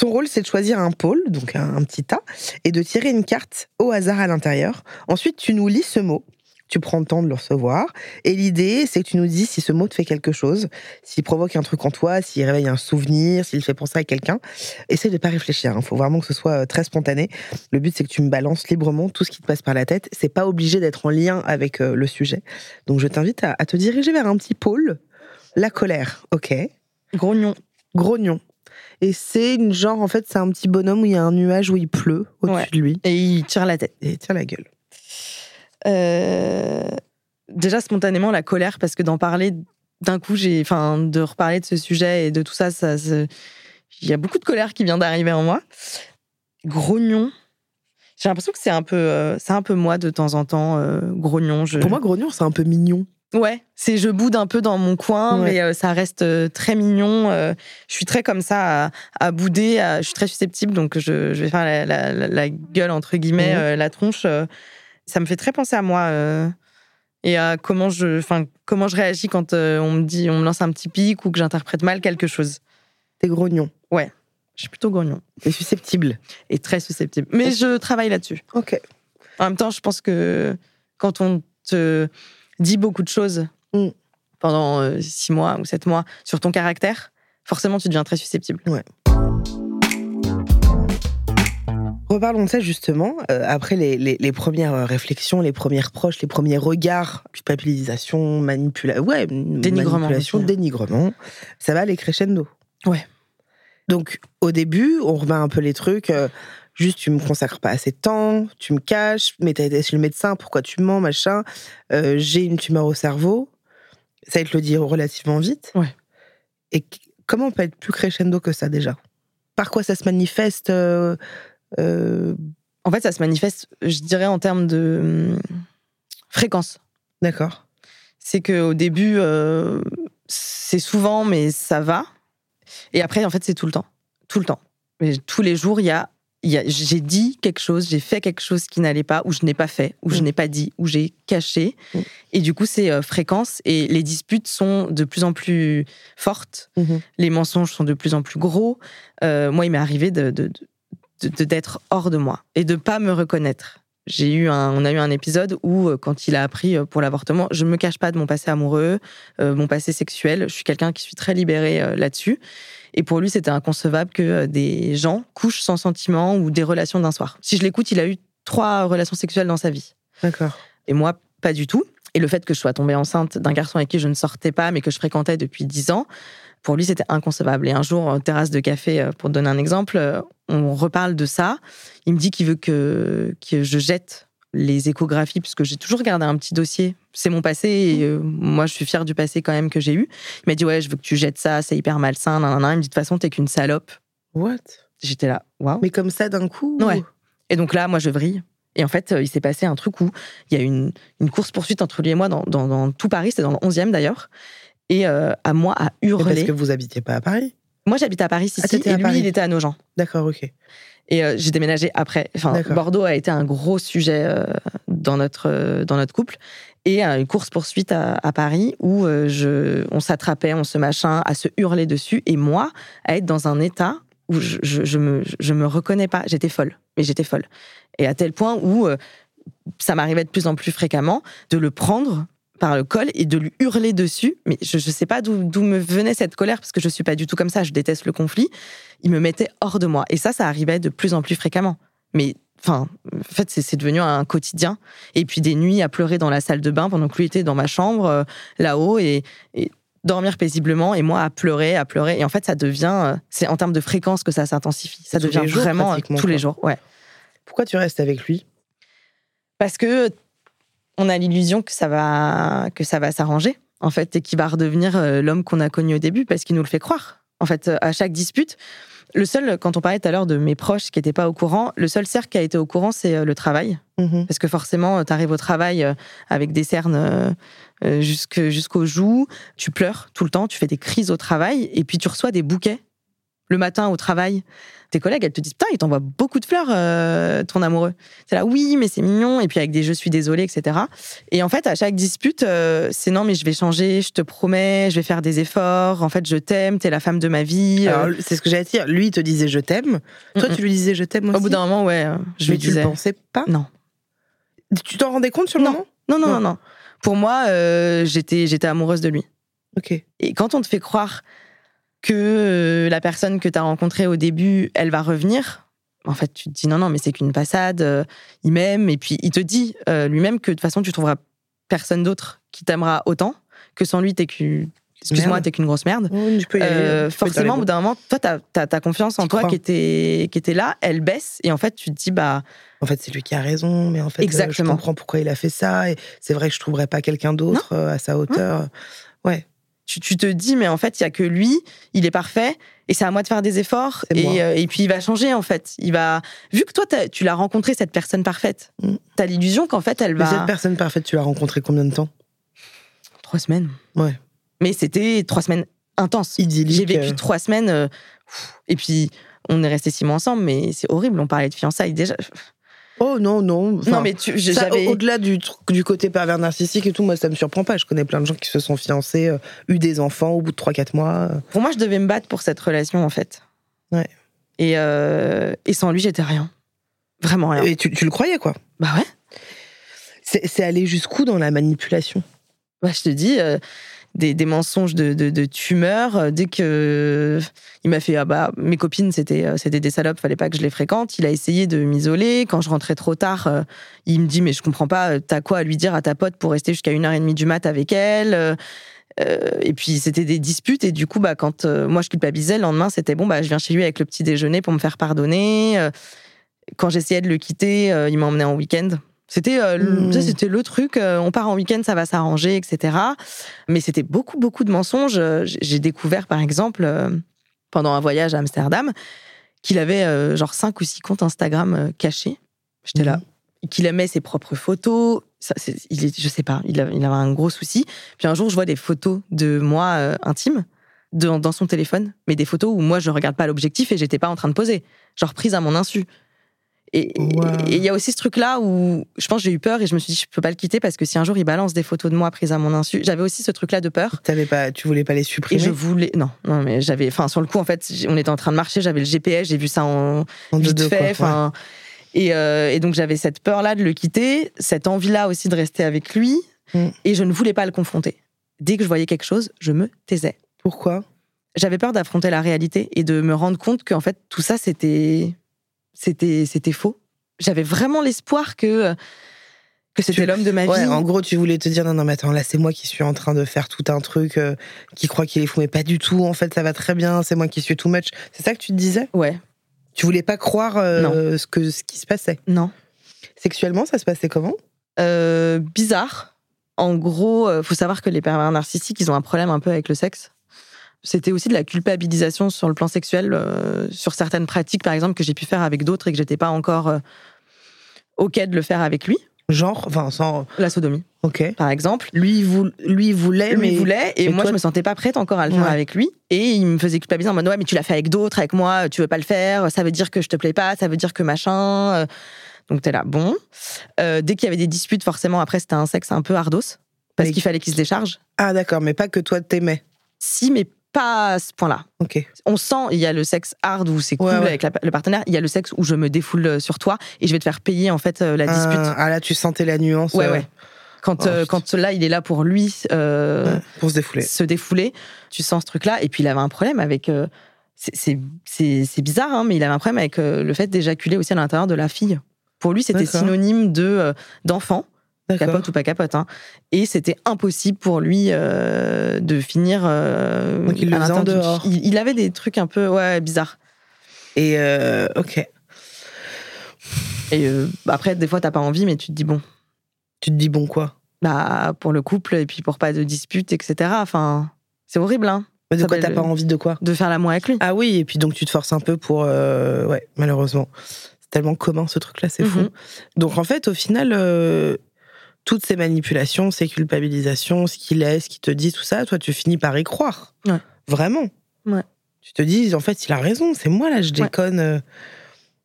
Ton rôle, c'est de choisir un pôle, donc un, un petit tas, et de tirer une carte au hasard à l'intérieur. Ensuite, tu nous lis ce mot. Tu prends le temps de le recevoir. Et l'idée, c'est que tu nous dis si ce mot te fait quelque chose, s'il provoque un truc en toi, s'il réveille un souvenir, s'il fait penser à quelqu'un. Essaye de pas réfléchir. Il faut vraiment que ce soit euh, très spontané. Le but, c'est que tu me balances librement tout ce qui te passe par la tête. C'est pas obligé d'être en lien avec euh, le sujet. Donc, je t'invite à, à te diriger vers un petit pôle. La colère, ok. Grognon. Grognon. Et c'est une genre, en fait, c'est un petit bonhomme où il y a un nuage où il pleut au-dessus Ouais. de lui. Et il tire la tête. Et tire la gueule. Euh, Déjà, spontanément, la colère, parce que d'en parler d'un coup, j'ai, enfin, de reparler de ce sujet et de tout ça, ça, il y a beaucoup de colère qui vient d'arriver en moi. Grognon. J'ai l'impression que c'est un peu, euh, c'est un peu moi de temps en temps, euh, grognon. Je... Pour moi, grognon, c'est un peu mignon. Ouais, c'est je boude un peu dans mon coin, Ouais. mais euh, ça reste euh, très mignon. euh, je suis très comme ça à, à bouder. à- je suis très susceptible, donc je, je vais faire la, la- la- la gueule entre guillemets, la tronche. ça me fait très penser à moi et à comment je, enfin comment je réagis quand on me dit, on me lance un petit pic ou que j'interprète mal quelque chose. T'es grognon. Je suis plutôt grognon T'es susceptible. et très susceptible, mais je travaille là-dessus. Ok. En même temps, je pense que quand on te dit beaucoup de choses Mm. pendant euh, six mois ou sept mois sur ton caractère, forcément, tu deviens très susceptible. Reparlons de ça justement. Euh, après les, les- les premières euh, réflexions, les premiers proches, les premiers regards, culpabilisation, manipulation, ouais, Dénigrement manipulation, dénigrement, ça va aller crescendo. Ouais. Donc au début, on remet un peu les trucs. euh, juste, tu me consacres pas assez de temps, tu me caches, mais t'as été chez le médecin, pourquoi tu mens, machin. Euh, J'ai une tumeur au cerveau. Ça va te le dire relativement vite. Ouais. Et comment on peut être plus crescendo que ça déjà? Par quoi ça se manifeste euh, euh, En fait, ça se manifeste, je dirais, en termes de hum, fréquence. D'accord. C'est qu'au début, euh, c'est souvent, mais ça va. Et après, en fait, c'est tout le temps. Tout le temps. Mais tous les jours, il y a j'ai dit quelque chose, j'ai fait quelque chose qui n'allait pas, ou je n'ai pas fait, ou je Mm. n'ai pas dit, ou j'ai caché. Mm. Et du coup, c'est euh, fréquence et les disputes sont de plus en plus fortes. Mhm. Les mensonges sont de plus en plus gros. Euh, moi, il m'est arrivé de- d'être hors de moi et de pas me reconnaître. J'ai eu un, on a eu un épisode où, euh, quand il a appris euh, pour l'avortement, je ne me cache pas de mon passé amoureux, euh, mon passé sexuel. Je suis quelqu'un qui suis très libéré euh, là-dessus. Et pour lui, c'était inconcevable que des gens couchent sans sentiment ou des relations d'un soir. Si je l'écoute, il a eu trois relations sexuelles dans sa vie. D'accord. Et moi, pas du tout. Et le fait que je sois tombée enceinte d'un garçon avec qui je ne sortais pas, mais que je fréquentais depuis dix ans, pour lui, c'était inconcevable. Et un jour, en terrasse de café, euh, pour te donner un exemple, euh, on reparle de ça. Il me dit qu'il veut que, que je jette les échographies, puisque j'ai toujours gardé un petit dossier. C'est mon passé, et euh, moi, je suis fière du passé quand même que j'ai eu. Il m'a dit, ouais, je veux que tu jettes ça, c'est hyper malsain, nan, nan, nan. Il me dit, de toute façon, t'es qu'une salope. What? J'étais là, waouh. Mais comme ça d'un coup Ouais. Et donc là, moi, je vrille. Et en fait, il s'est passé un truc où il y a eu une, une course-poursuite entre lui et moi dans, dans- dans tout Paris, c'était dans le 11e d'ailleurs. Et euh, à moi à hurler. Parce que vous habitiez pas à Paris. Moi, j'habite à Paris, ici, Ah, t'étais et à lui, Paris. il était à Nogent. D'accord, ok. Et euh, j'ai déménagé après. Enfin. Bordeaux a été un gros sujet euh, dans, notre, dans notre couple. Et une course-poursuite à, à Paris où je, on s'attrapait, on se machin, à se hurler dessus. Et moi, à être dans un état où je, je, je me, je me reconnais pas. J'étais folle. Mais j'étais folle. Et à tel point où ça m'arrivait de plus en plus fréquemment de le prendre par le col et de lui hurler dessus. Mais je ne sais pas d'où me venait cette colère, parce que je suis pas du tout comme ça, je déteste le conflit. Il me mettait hors de moi. Et ça, ça arrivait de plus en plus fréquemment. Mais enfin, en fait, c'est devenu un quotidien. Et puis des nuits à pleurer dans la salle de bain pendant que lui était dans ma chambre, euh, là-haut, et, et dormir paisiblement, et moi à pleurer, à pleurer. Et en fait, ça devient, euh, c'est en termes de fréquence que ça s'intensifie. Ça Tous devient jours, vraiment euh, tous les jours. Ouais. Pourquoi tu restes avec lui? Parce que on a l'illusion que ça va que ça va s'arranger en fait et qu'il va redevenir euh, l'homme qu'on a connu au début parce qu'il nous le fait croire. En fait, euh, à chaque dispute, le seul quand on parlait tout à l'heure de mes proches qui n'étaient pas au courant, le seul cercle qui a été au courant c'est euh, le travail Mhm. parce que forcément tu arrives au travail avec des cernes jusque- jusqu'aux joues, tu pleures tout le temps, tu fais des crises au travail et puis tu reçois des bouquets le matin au travail. Tes collègues, elles te disent Putain, il t'envoie beaucoup de fleurs, euh, ton amoureux. C'est là, oui, mais c'est mignon. Et puis avec des je suis désolée, etc. Et en fait, à chaque dispute, euh, c'est non, mais je vais changer, je te promets, je vais faire des efforts. En fait, je t'aime, t'es la femme de ma vie. Euh, c'est ce que j'allais dire. Lui, il te disait je t'aime. Toi, Mm, tu lui disais je t'aime aussi. Au bout d'un moment, ouais, je Mais lui tu le disais. pensais pas Non. Tu t'en rendais compte sur le Non. moment Non, non, Non. non, non. Pour moi, j'étais, j'étais amoureuse de lui. Ok. Et quand on te fait croire que euh, la personne que tu as rencontrée au début, elle va revenir, en fait, tu te dis non, non, mais c'est qu'une passade, euh, il m'aime, et puis il te dit euh, lui-même que de toute façon, tu trouveras personne d'autre qui t'aimera autant, que sans lui, t'es qu'une. Excuse-moi, t'es qu'une grosse merde. Tu peux y aller. Euh, Tu peux dire forcément, au bout d'un moment, toi, ta, ta, ta confiance en toi crois. qui était, qui était là, elle baisse. Et en fait, tu te dis, bah, En fait, c'est lui qui a raison, mais en fait, euh, je Exactement. comprends pourquoi il a fait ça. Et c'est vrai que je trouverais pas quelqu'un d'autre à sa hauteur. Ouais. Tu, tu te dis, mais en fait, il y a que lui, il est parfait, et c'est à moi de faire des efforts. Et, euh, et puis, il va changer, en fait. Il va, vu que toi, tu l'as rencontré, cette personne parfaite, Mm. t'as l'illusion qu'en fait, elle Mais va. cette personne parfaite, tu l'as rencontrée combien de temps? Trois semaines. Ouais. Mais c'était trois semaines intenses. Idyllique. J'ai vécu euh, trois semaines, euh, et puis, on est restés six mois ensemble, mais c'est horrible. On parlait de fiançailles déjà. Oh non, non. Enfin, non, mais tu, j'avais. au- Au-delà du, du côté pervers narcissique et tout, moi, ça me surprend pas. Je connais plein de gens qui se sont fiancés, euh, eu des enfants au bout de 3-4 mois. Pour moi, je devais me battre pour cette relation, en fait. Ouais. Et, euh, et sans lui, j'étais rien. Vraiment rien. Et tu, tu le croyais, quoi. Bah ouais. C'est c'est aller jusqu'où dans la manipulation? Bah, je te dis, euh, des, des mensonges de, de, de tumeur. euh, Dès que il m'a fait, ah bah, mes copines, c'était, euh, c'était des salopes, fallait pas que je les fréquente. Il a essayé de m'isoler. Quand je rentrais trop tard, euh, il me dit, mais je comprends pas, euh, t'as quoi à lui dire à ta pote pour rester jusqu'à une heure et demie du mat avec elle euh, euh, et puis c'était des disputes et du coup bah quand euh, moi je culpabilisais le lendemain c'était bon bah je viens chez lui avec le petit déjeuner pour me faire pardonner Euh, quand j'essayais de le quitter euh, il m'emmenait en week-end c'était euh, le- Mmh. ça, c'était le truc euh, on part en week-end ça va s'arranger etc mais c'était beaucoup beaucoup de mensonges Euh, j'ai découvert par exemple euh, pendant un voyage à Amsterdam qu'il avait genre cinq ou six comptes Instagram cachés j'étais là qu'il aimait ses propres photos. Ça, c'est- il est, je sais pas, il, a- il avait un gros souci. Puis un jour, je vois des photos de moi euh, intime dans, dans son téléphone, mais des photos où moi je regarde pas l'objectif et j'étais pas en train de poser, genre prise à mon insu. Et il y a aussi ce truc-là où je pense j'ai eu peur et je me suis dit je peux pas le quitter parce que si un jour il balance des photos de moi prises à mon insu, j'avais aussi ce truc-là de peur. Avais pas, tu voulais pas les supprimer Et je voulais non, non mais j'avais, enfin sur le coup en fait, on était en train de marcher, j'avais le GPS, j'ai vu ça en, En vite deux, fait, quoi, enfin. Et, euh, et donc j'avais cette peur-là de le quitter, cette envie-là aussi de rester avec lui, Mm. et je ne voulais pas le confronter. Dès que je voyais quelque chose, je me taisais. Pourquoi? J'avais peur d'affronter la réalité et de me rendre compte qu'en fait tout ça c'était c'était c'était faux. J'avais vraiment l'espoir que que c'était l'homme de ma Ouais, vie. en gros, tu voulais te dire non, non, mais attends, là, c'est moi qui suis en train de faire tout un truc euh, qui croit qu'il est fou, mais pas du tout. En fait, ça va très bien. C'est moi qui suis too much. C'est ça que tu te disais? Ouais, Tu voulais pas croire euh, ce que ce qui se passait? non. Sexuellement, ça se passait comment? Euh, bizarre. En gros, faut savoir que les pervers narcissiques, ils ont un problème un peu avec le sexe. C'était aussi de la culpabilisation sur le plan sexuel, euh, sur certaines pratiques, par exemple, que j'ai pu faire avec d'autres et que j'étais pas encore euh, OK de le faire avec lui. Genre, enfin, sans. La sodomie, Ok. par exemple. Lui, lui, voulait, Lui mais. voulait, et mais moi, toi- je me sentais pas prête encore à le faire Ouais. avec lui. Et il me faisait culpabiliser en mode, ouais, mais tu l'as fait avec d'autres, avec moi, tu veux pas le faire, ça veut dire que je te plais pas, ça veut dire que machin. euh. Donc t'es là, bon. Dès qu'il y avait des disputes, forcément, après, c'était un sexe un peu ardos, parce Mais- qu'il fallait qu'il se décharge. Ah, d'accord, mais pas que toi t'aimais. Si, mais pas à ce point-là. On sent, il y a le sexe hard où c'est cool Ouais, ouais. avec la- le partenaire, il y a le sexe où je me défoule euh, sur toi et je vais te faire payer, en fait, euh, la dispute. Ah, ah, là, tu sentais la nuance. ouais, euh, ouais. Quand, Oh, euh, quand là, il est là pour lui euh, ouais, pour se défouler. se défouler, tu sens ce truc-là. Et puis, il avait un problème avec. c'est- bizarre, hein, mais il avait un problème avec le fait d'éjaculer aussi à l'intérieur de la fille. Pour lui, c'était synonyme de d'enfant. Capote ou pas capote. hein. Et c'était impossible pour lui euh, de finir. euh, Donc, il le à faisait en dehors. Il, il avait des trucs un peu ouais, bizarres. Et euh, ok. Et bah, après, des fois, t'as pas envie, mais tu te dis bon, Tu te dis bon quoi? Bah pour le couple et puis pour pas de dispute, etc. Enfin, c'est horrible, hein, Mais de Ça quoi t'as pas envie de quoi? de faire l'amour avec lui. Ah oui, et puis donc tu te forces un peu pour. ouais, malheureusement. C'est tellement commun ce truc-là, c'est fou. Mhm. Donc en fait, au final, euh, toutes ces manipulations, ces culpabilisations, ce qu'il est, ce qu'il te dit, tout ça, toi, tu finis par y croire. Ouais. Vraiment. Ouais. Tu te dis, en fait, il a raison, c'est moi là, je déconne. euh.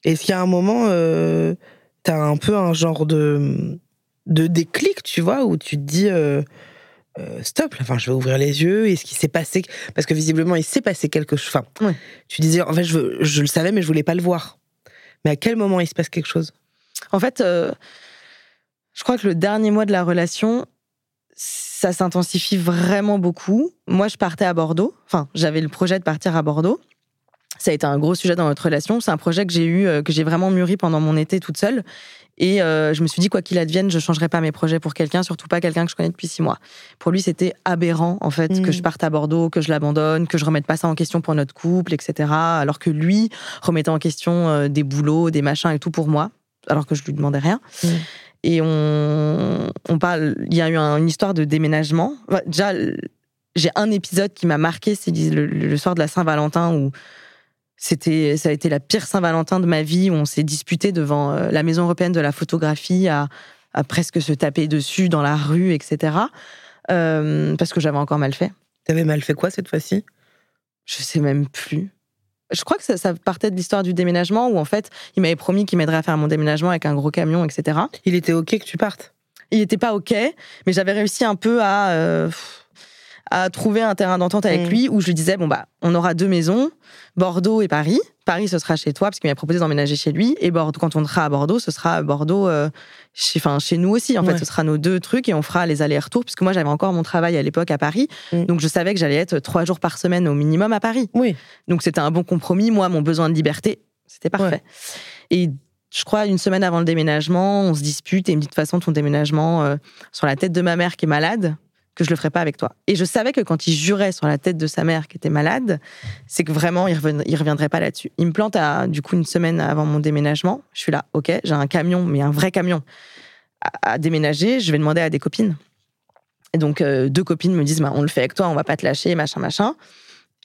Est-ce qu'il y a un moment, euh, t'as un peu un genre de, de déclic, tu vois, où tu te dis. euh, euh, stop, là, enfin, je vais ouvrir les yeux. Est-ce qu'il s'est passé Parce que visiblement, il s'est passé quelque chose. Enfin, Ouais. tu disais, en fait, je, je le savais, mais je voulais pas le voir. Mais à quel moment il se passe quelque chose? En fait, euh, je crois que le dernier mois de la relation, ça s'intensifie vraiment beaucoup. Moi, je partais à Bordeaux. Enfin, j'avais le projet de partir à Bordeaux. Ça a été un gros sujet dans notre relation. C'est un projet que j'ai eu, euh, que j'ai vraiment mûri pendant mon été toute seule. Et euh, je me suis dit, quoi qu'il advienne, je changerai pas mes projets pour quelqu'un, surtout pas quelqu'un que je connais depuis six mois. Pour lui, c'était aberrant, en fait, Mm. que je parte à Bordeaux, que je l'abandonne, que je remette pas ça en question pour notre couple, etc. Alors que lui remettait en question euh, des boulots, des machins et tout pour moi, alors que je lui demandais rien. Mm. Et on, on parle, il y a eu un- une histoire de déménagement. Enfin, Déjà, j'ai un épisode qui m'a marqué, c'est le, le soir de la Saint-Valentin où c'était, ça a été la pire Saint-Valentin de ma vie où on s'est disputé devant euh, la Maison européenne de la photographie à, à presque se taper dessus dans la rue, etc. Euh, parce que j'avais encore mal fait. T'avais mal fait quoi cette fois-ci? Je sais même plus. Je crois que ça, ça partait de l'histoire du déménagement où en fait, il m'avait promis qu'il m'aiderait à faire mon déménagement avec un gros camion, etc. Il était ok que tu partes? Il n'était pas OK, mais j'avais réussi un peu à, euh, à trouver un terrain d'entente avec Mm. lui où je lui disais bon, bah, on aura deux maisons, Bordeaux et Paris. Paris, ce sera chez toi, parce qu'il m'a proposé d'emménager chez lui. Et Bordeaux, quand on sera à Bordeaux, ce sera à Bordeaux euh, chez, enfin, chez nous aussi. En Ouais. fait, ce sera nos deux trucs et on fera les allers-retours, puisque moi, j'avais encore mon travail à l'époque à Paris. Mm. Donc, je savais que j'allais être trois jours par semaine au minimum à Paris. Oui. Donc c'était un bon compromis. Moi, mon besoin de liberté, c'était parfait. Et je crois une semaine avant le déménagement, on se dispute et il me dit de toute façon ton déménagement euh, sur la tête de ma mère qui est malade, que je le ferai pas avec toi. Et je savais que quand il jurait sur la tête de sa mère qui était malade, c'est que vraiment il, reven- reviendrait pas là-dessus. Il me plante à, du coup une semaine avant mon déménagement. Je suis là, ok, j'ai un camion, mais un vrai camion à, à déménager. Je vais demander à des copines. Et donc euh, deux copines me disent, bah, on le fait avec toi, on va pas te lâcher, machin, machin.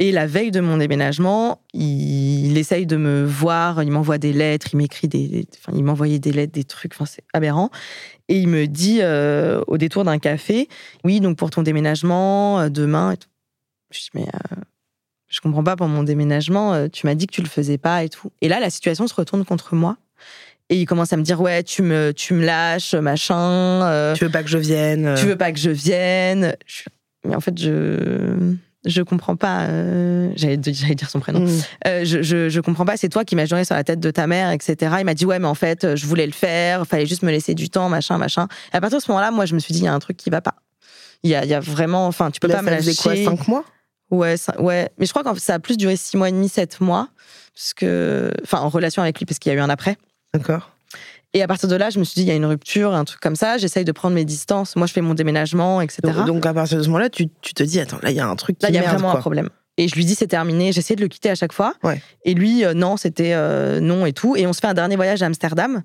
Et la veille de mon déménagement, il, il essaye de me voir, il m'envoie des lettres, il m'écrit des, enfin, il m'envoyait des lettres, des trucs, enfin, c'est aberrant. Et il me dit euh, au détour d'un café, oui, donc pour ton déménagement, euh, demain. Et tout. Je dis, mais euh, je comprends pas pour mon déménagement, euh, tu m'as dit que tu le faisais pas et tout. Et là, la situation se retourne contre moi. Et il commence à me dire ouais, tu me, tu me lâches, machin. euh, Tu veux pas que je vienne tu veux pas que je vienne. Je- Mais en fait, je je comprends pas. euh, J'allais dire son prénom. mm. Euh, je, je, je comprends pas, c'est toi qui m'as juré sur la tête de ta mère, etc. Il m'a dit, ouais, mais en fait, je voulais le faire, fallait juste me laisser du temps, machin, machin. Et à partir de ce moment-là, moi, je me suis dit, il y a un truc qui va pas. Il y a, y a vraiment, enfin, tu peux Là, pas me lâcher. quoi, 5 mois? Ouais, ça- ouais. Mais je crois que ça a plus duré six mois et demi, sept mois. Parce que, enfin, en relation avec lui, parce qu'il y a eu un après. D'accord. Et à partir de là, je me suis dit, il y a une rupture, un truc comme ça. J'essaye de prendre mes distances. Moi, je fais mon déménagement, etc. Donc, donc, à partir de ce moment-là, tu, tu te dis, attends, là, il y a un truc qui Là, il y a merde, vraiment quoi. un problème. Et je lui dis c'est terminé. J'essayais de le quitter à chaque fois. Ouais. Et lui, euh, non, c'était euh, non et tout. Et on se fait un dernier voyage à Amsterdam.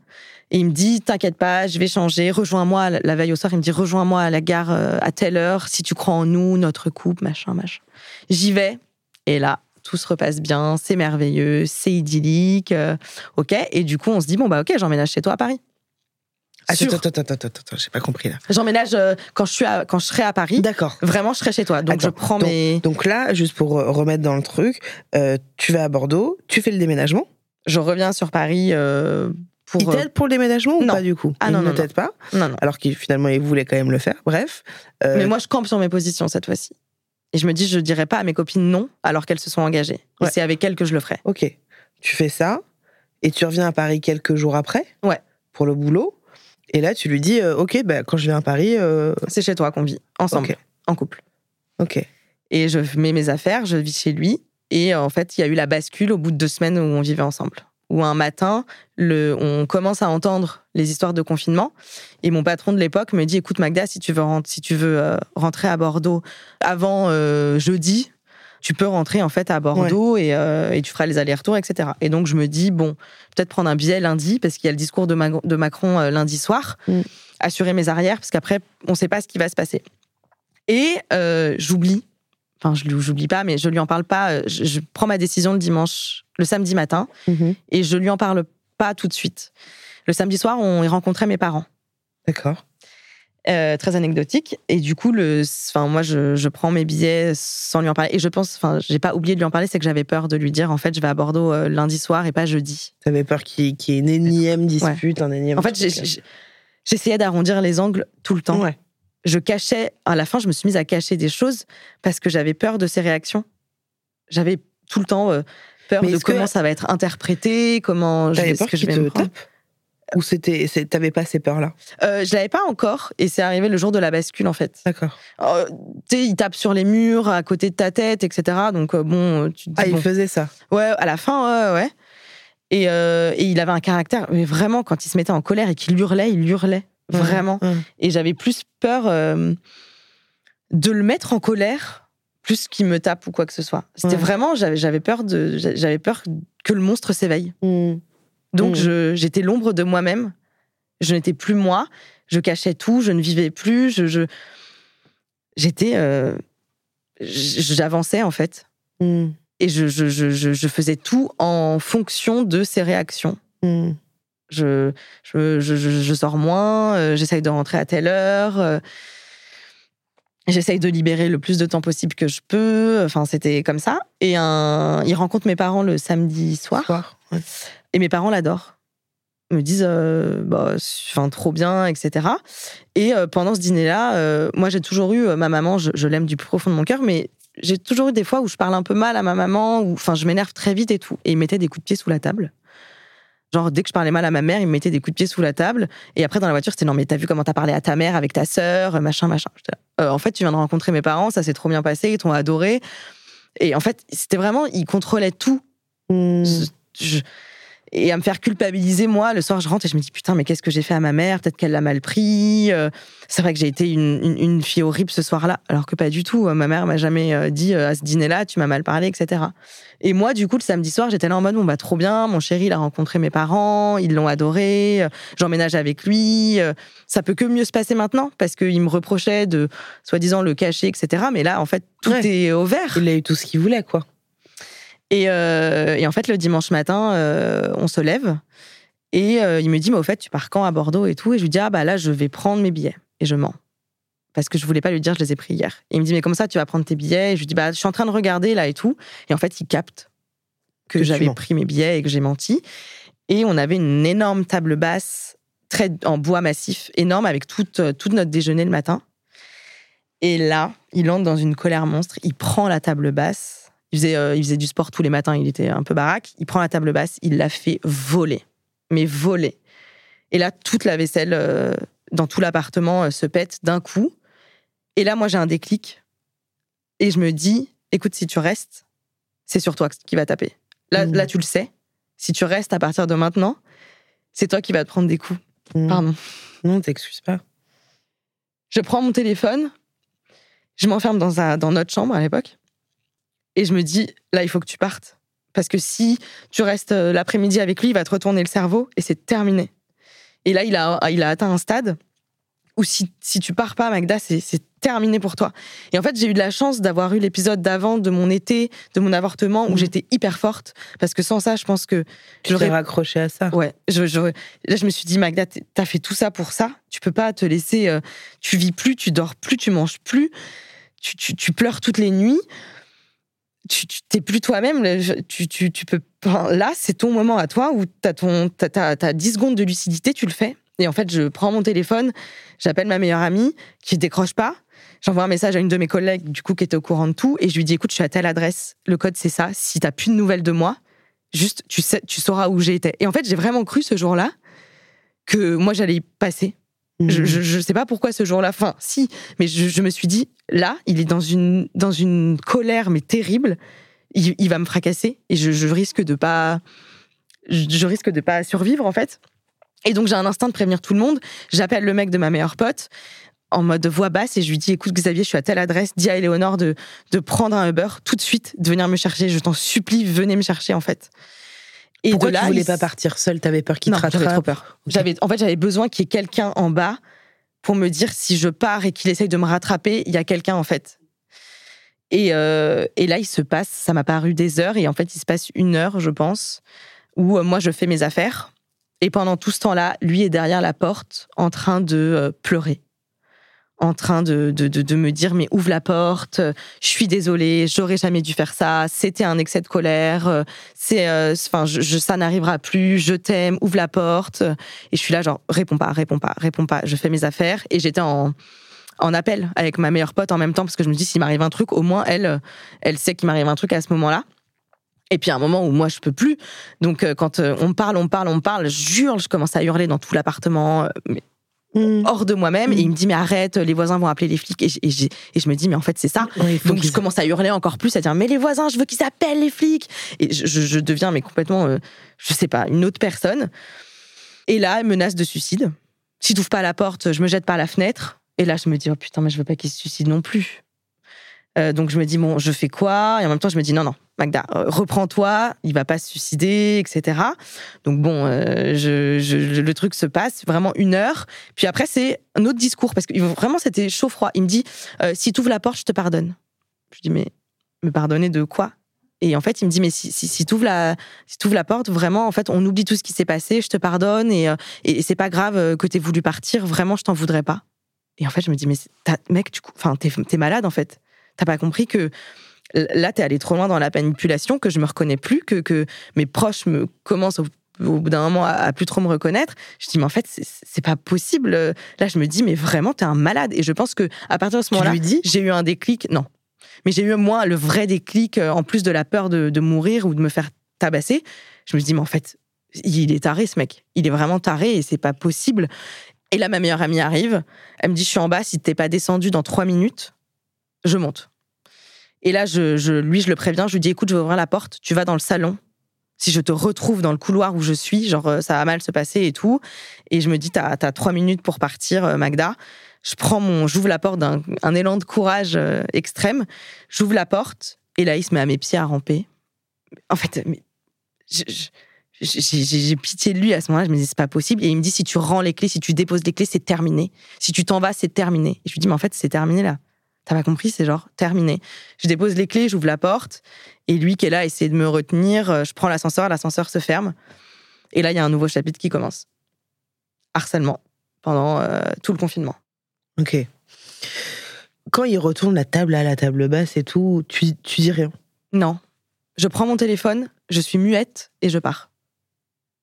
Et il me dit t'inquiète pas, je vais changer. Rejoins-moi la- la veille au soir. Il me dit rejoins-moi à la gare euh, à telle heure si tu crois en nous, notre couple, machin, machin. J'y vais. Et là, tout se repasse bien. C'est merveilleux. C'est idyllique. euh, ok. Et du coup, on se dit bon bah ok, j'emménage chez toi à Paris. Attends, attends, attends, attends, j'ai pas compris là. J'emménage euh, quand je suis à- quand je serai à Paris. D'accord. Vraiment, je serai chez toi. Donc Attends, je prends donc- mes. Donc là, juste pour remettre dans le truc, euh, tu vas à Bordeaux, tu fais le déménagement? Je reviens sur Paris euh, pour. Il t'aide pour le déménagement ou non. pas du coup? Ah il non, ne non, t'aide pas, Non, non. alors qu'il finalement il voulait quand même le faire. Bref. Mais moi, je campe sur mes positions cette fois-ci. Et je me dis, je dirais pas à mes copines non alors qu'elles se sont engagées. Ouais. Et c'est avec elles que je le ferai. Ok. Tu fais ça et tu reviens à Paris quelques jours après. Ouais. Pour le boulot. Et là, tu lui dis, euh, ok, bah, quand je viens à Paris, euh, C'est chez toi qu'on vit, ensemble, en couple. ok. Et je mets mes affaires, je vis chez lui. Et en fait, il y a eu la bascule au bout de deux semaines où on vivait ensemble. Où un matin, le, on commence à entendre les histoires de confinement. Et mon patron de l'époque me dit Écoute, Magda, si tu veux, rent- si tu veux euh, rentrer à Bordeaux avant euh, jeudi, tu peux rentrer en fait à Bordeaux et, euh, et tu feras les allers-retours, etc. Et donc, je me dis Bon, peut-être prendre un billet lundi, parce qu'il y a le discours de, Ma- de Macron euh, lundi soir, Mm. assurer mes arrières, parce qu'après, on ne sait pas ce qui va se passer. Et j'oublie enfin je j'oublie pas mais je lui en parle pas euh, je, je prends ma décision le dimanche le samedi matin Mhm. et je lui en parle pas tout de suite le samedi soir on y rencontrait mes parents D'accord. Euh, très anecdotique et du coup le enfin moi je, je prends mes billets sans lui en parler et je pense enfin j'ai pas oublié de lui en parler c'est que j'avais peur de lui dire en fait je vais à Bordeaux euh, lundi soir et pas jeudi T'avais peur qu'il y, ait une énième dispute, un énième. en fait j'essayais d'arrondir les angles tout le temps Ouais. Je cachais, à la fin, je me suis mise à cacher des choses parce que j'avais peur de ses réactions. J'avais tout le temps euh, peur Mais de que- comment ça va être interprété, comment je ce peur que je vais te me prendre. tape? Ou c'était, t'avais pas ces peurs-là? Euh, je l'avais pas encore et c'est arrivé le jour de la bascule en fait. D'accord. Euh, tu sais, il tape sur les murs à côté de ta tête, etc. Donc euh, bon, tu te dis, Ah, il faisait ça? Ouais, à la fin, ouais, ouais. Et, et il avait un caractère, mais vraiment, quand il se mettait en colère et qu'il hurlait, il hurlait. Vraiment. Ouais. Et j'avais plus peur euh, de le mettre en colère plus qu'il me tape ou quoi que ce soit. C'était Ouais. vraiment, j'avais peur de, j'avais peur que le monstre s'éveille. Mhm. Donc j'étais l'ombre de moi-même. Je n'étais plus moi. Je cachais tout. Je ne vivais plus. Je, j'étais, euh, j'avançais en fait, et je, je- je faisais tout en fonction de ses réactions. Je, je, je, je- sors moins, euh, j'essaye de rentrer à telle heure, euh, j'essaye de libérer le plus de temps possible que je peux. Enfin, c'était comme ça. Et un, il rencontre mes parents le samedi soir, Soir. Ouais. et mes parents l'adorent. Ils me disent, euh, bah, enfin, trop bien, etc. Et euh, pendant ce dîner-là, euh, moi, j'ai toujours eu ma maman, je, je l'aime du plus profond de mon cœur, mais j'ai toujours eu des fois où je parle un peu mal à ma maman, ou enfin, je m'énerve très vite et tout. Et il mettait des coups de pied sous la table. Genre, dès que je parlais mal à ma mère, il me mettait des coups de pied sous la table. Et après, dans la voiture, c'était non, mais t'as vu comment t'as parlé à ta mère avec ta sœur, machin, machin. Là, Euh, en fait, tu viens de rencontrer mes parents, ça s'est trop bien passé, ils t'ont adoré. Et en fait, c'était vraiment, il contrôlait tout. Mhm. Je- et à me faire culpabiliser, moi, le soir, je rentre et je me dis, putain, mais qu'est-ce que j'ai fait à ma mère? Peut-être qu'elle l'a mal pris. Euh, C'est vrai que j'ai été une, une- une fille horrible ce soir-là, alors que pas du tout. Ma mère m'a jamais euh, dit, euh, à ce dîner-là, tu m'as mal parlé, etc. Et moi, du coup, le samedi soir, j'étais là en mode, bon, bah, trop bien, mon chéri, il a rencontré mes parents, ils l'ont adoré, euh, j'emménage avec lui. euh, Ça peut que mieux se passer maintenant, parce qu'il me reprochait de, soi-disant, le cacher, etc. Mais là, en fait, tout Ouais. est au vert. Il a eu tout ce qu'il voulait, quoi. Et, euh, et en fait, le dimanche matin, euh, on se lève et euh, il me dit, mais au fait, tu pars quand à Bordeaux et tout? Et je lui dis, ah bah là, je vais prendre mes billets. Et je mens. Parce que je voulais pas lui dire, je les ai pris hier. Et il me dit, mais comment ça, tu vas prendre tes billets? Et je lui dis, bah, je suis en train de regarder là et tout. Et en fait, il capte que, j'avais pris mes billets et que j'ai menti. Et on avait une énorme table basse, très en bois massif, énorme, avec toute, toute notre déjeuner le matin. Et là, il entre dans une colère monstre. Il prend la table basse. Il faisait, euh, il faisait du sport tous les matins. Il était un peu baraque. Il prend la table basse. Il la fait voler. Mais voler. Et là, toute la vaisselle euh, dans tout l'appartement euh, se pète d'un coup. Et là, moi, j'ai un déclic. Et je me dis, écoute, si tu restes, c'est sur toi qui va taper. Là, Mmh. là, tu le sais. Si tu restes à partir de maintenant, c'est toi qui vas te prendre des coups. Mm. Pardon. Non, t'excuses pas. Je prends mon téléphone, je m'enferme dans, un- dans notre chambre à l'époque, et je me dis, là, il faut que tu partes. Parce que si tu restes euh, l'après-midi avec lui, il va te retourner le cerveau et c'est terminé. Et là, il a, il a atteint un stade où si, si tu pars pas, Magda, c'est c'est terminé pour toi. Et en fait, j'ai eu de la chance d'avoir eu l'épisode d'avant de mon été, de mon avortement, où Mhm. j'étais hyper forte. Parce que sans ça, je pense que Tu j'aurais raccroché à ça. Ouais, je, je, là, je me suis dit, Magda, t'as fait tout ça pour ça. Tu peux pas te laisser. euh, tu vis plus, tu dors plus, tu manges plus, tu, tu, tu pleures toutes les nuits. Tu t'es plus toi-même. Tu, tu, tu peux. là, c'est ton moment à toi où t'as ton, t'as, t'as- t'as 10 secondes de lucidité, tu le fais. Et en fait, je prends mon téléphone, j'appelle ma meilleure amie qui décroche pas. J'envoie un message à une de mes collègues, du coup, qui était au courant de tout, et je lui dis écoute, je suis à telle adresse, le code c'est ça. Si t'as plus de nouvelles de moi, juste tu sais, tu sauras où été. Et en fait, j'ai vraiment cru ce jour-là que moi j'allais y passer. Je, je, je sais pas pourquoi ce jour-là. Enfin, si, mais je, je me suis dit là, il est dans une dans une colère mais terrible. Il, il va me fracasser et je, je risque de pas je, je risque de pas survivre en fait. Et donc j'ai un instinct de prévenir tout le monde. J'appelle le mec de ma meilleure pote en mode voix basse et je lui dis écoute Xavier, je suis à telle adresse, dis à Éléonore de, de prendre un Uber tout de suite, de venir me chercher. Je t'en supplie, venez me chercher en fait. Et Pourquoi de là, tu voulais il pas partir seule? T'avais peur qu'il te j'avais rattrape trop peur. J'avais, en fait, j'avais besoin qu'il y ait quelqu'un en bas pour me dire si je pars et qu'il essaye de me rattraper, il y a quelqu'un en fait. Et, euh, et là, il se passe, ça m'a paru des heures, et en fait, il se passe une heure, je pense, où euh, moi, je fais mes affaires. Et pendant tout ce temps-là, lui est derrière la porte en train de euh, pleurer. En train de, de, de, me dire, mais ouvre la porte, euh, je suis désolée, j'aurais jamais dû faire ça, c'était un excès de colère, euh, c'est, euh, enfin, je, je- ça n'arrivera plus, je t'aime, ouvre la porte. Et je suis là, genre, réponds pas, réponds pas, réponds pas. Je fais mes affaires et j'étais en, en appel avec ma meilleure pote en même temps parce que je me dis, s'il m'arrive un truc, au moins elle, elle sait qu'il m'arrive un truc à ce moment-là. Et puis à un moment où moi je peux plus, donc quand on parle, on parle, on parle, je je commence à hurler dans tout l'appartement, Mm. hors de moi-même. Et il me dit mais arrête, les voisins vont appeler les flics. Et, je me dis mais en fait c'est ça. Donc qu'ils- je commence à hurler encore plus, à dire mais les voisins, je veux qu'ils appellent les flics. Et je, deviens mais complètement, euh, je sais pas, une autre personne. Et là, menace de suicide. Si tu pas la porte, je me jette par la fenêtre. Et là, je me dis oh putain mais je veux pas qu'il se suicide non plus. Euh, donc je me dis bon, je fais quoi? Et en même temps, je me dis non non, Magda, euh, reprends-toi, il va pas se suicider, etc. Donc bon, euh, je, je- le truc se passe vraiment une heure. Puis après, c'est un autre discours parce que vraiment c'était chaud froid. Il me dit euh, si tu ouvres la porte, je te pardonne. Je dis mais me pardonner de quoi? Et en fait, il me dit mais si si, si tu ouvres la la porte, vraiment en fait, on oublie tout ce qui s'est passé, je te pardonne et c'est pas grave que t'aies voulu partir, vraiment, je t'en voudrais pas. Et en fait, je me dis mais mec, tu enfin t'es malade en fait. T'as pas compris que là, t'es allé trop loin dans la manipulation, que je me reconnais plus, que, que mes proches me commencent au, au bout d'un moment à, à plus trop me reconnaître. Je dis, mais en fait, c'est- pas possible. Là, je me dis, mais vraiment, t'es un malade. Et je pense que à partir de ce moment-là, j'ai eu un déclic. Non. Mais j'ai eu, moi, le vrai déclic, euh, en plus de la peur de, de mourir ou de me faire tabasser. Je me dis, mais en fait, il est taré, ce mec. Il est vraiment taré et c'est pas possible. Et là, ma meilleure amie arrive. Elle me dit, je suis en bas. Si t'es pas descendu dans trois minutes, je monte. Et là, je, lui, je le préviens. Je lui dis, écoute, je vais ouvrir la porte. Tu vas dans le salon. Si je te retrouve dans le couloir où je suis, genre, euh, ça va mal se passer et tout. Et je me dis, t'as as trois minutes pour partir, euh, Magda. Je prends mon, j'ouvre la porte d'un un élan de courage euh, extrême. J'ouvre la porte et là, il se met à mes pieds à ramper. En fait, j'ai pitié de lui à ce moment-là. Je me dis, c'est pas possible. Et il me dit, si tu rends les clés, si tu déposes les clés, c'est terminé. Si tu t'en vas, c'est terminé. Et je lui dis, mais en fait, c'est terminé là. T'as pas compris, c'est genre terminé. Je dépose les clés, j'ouvre la porte. Et lui qui est là, essaie de me retenir. euh, Je prends l'ascenseur, l'ascenseur se ferme. Et là, il y a un nouveau chapitre qui commence. Harcèlement pendant euh, tout le confinement. Ok. Quand il retourne la table à la table basse et tout, tu, tu dis rien? Non. Je prends mon téléphone, je suis muette et je pars.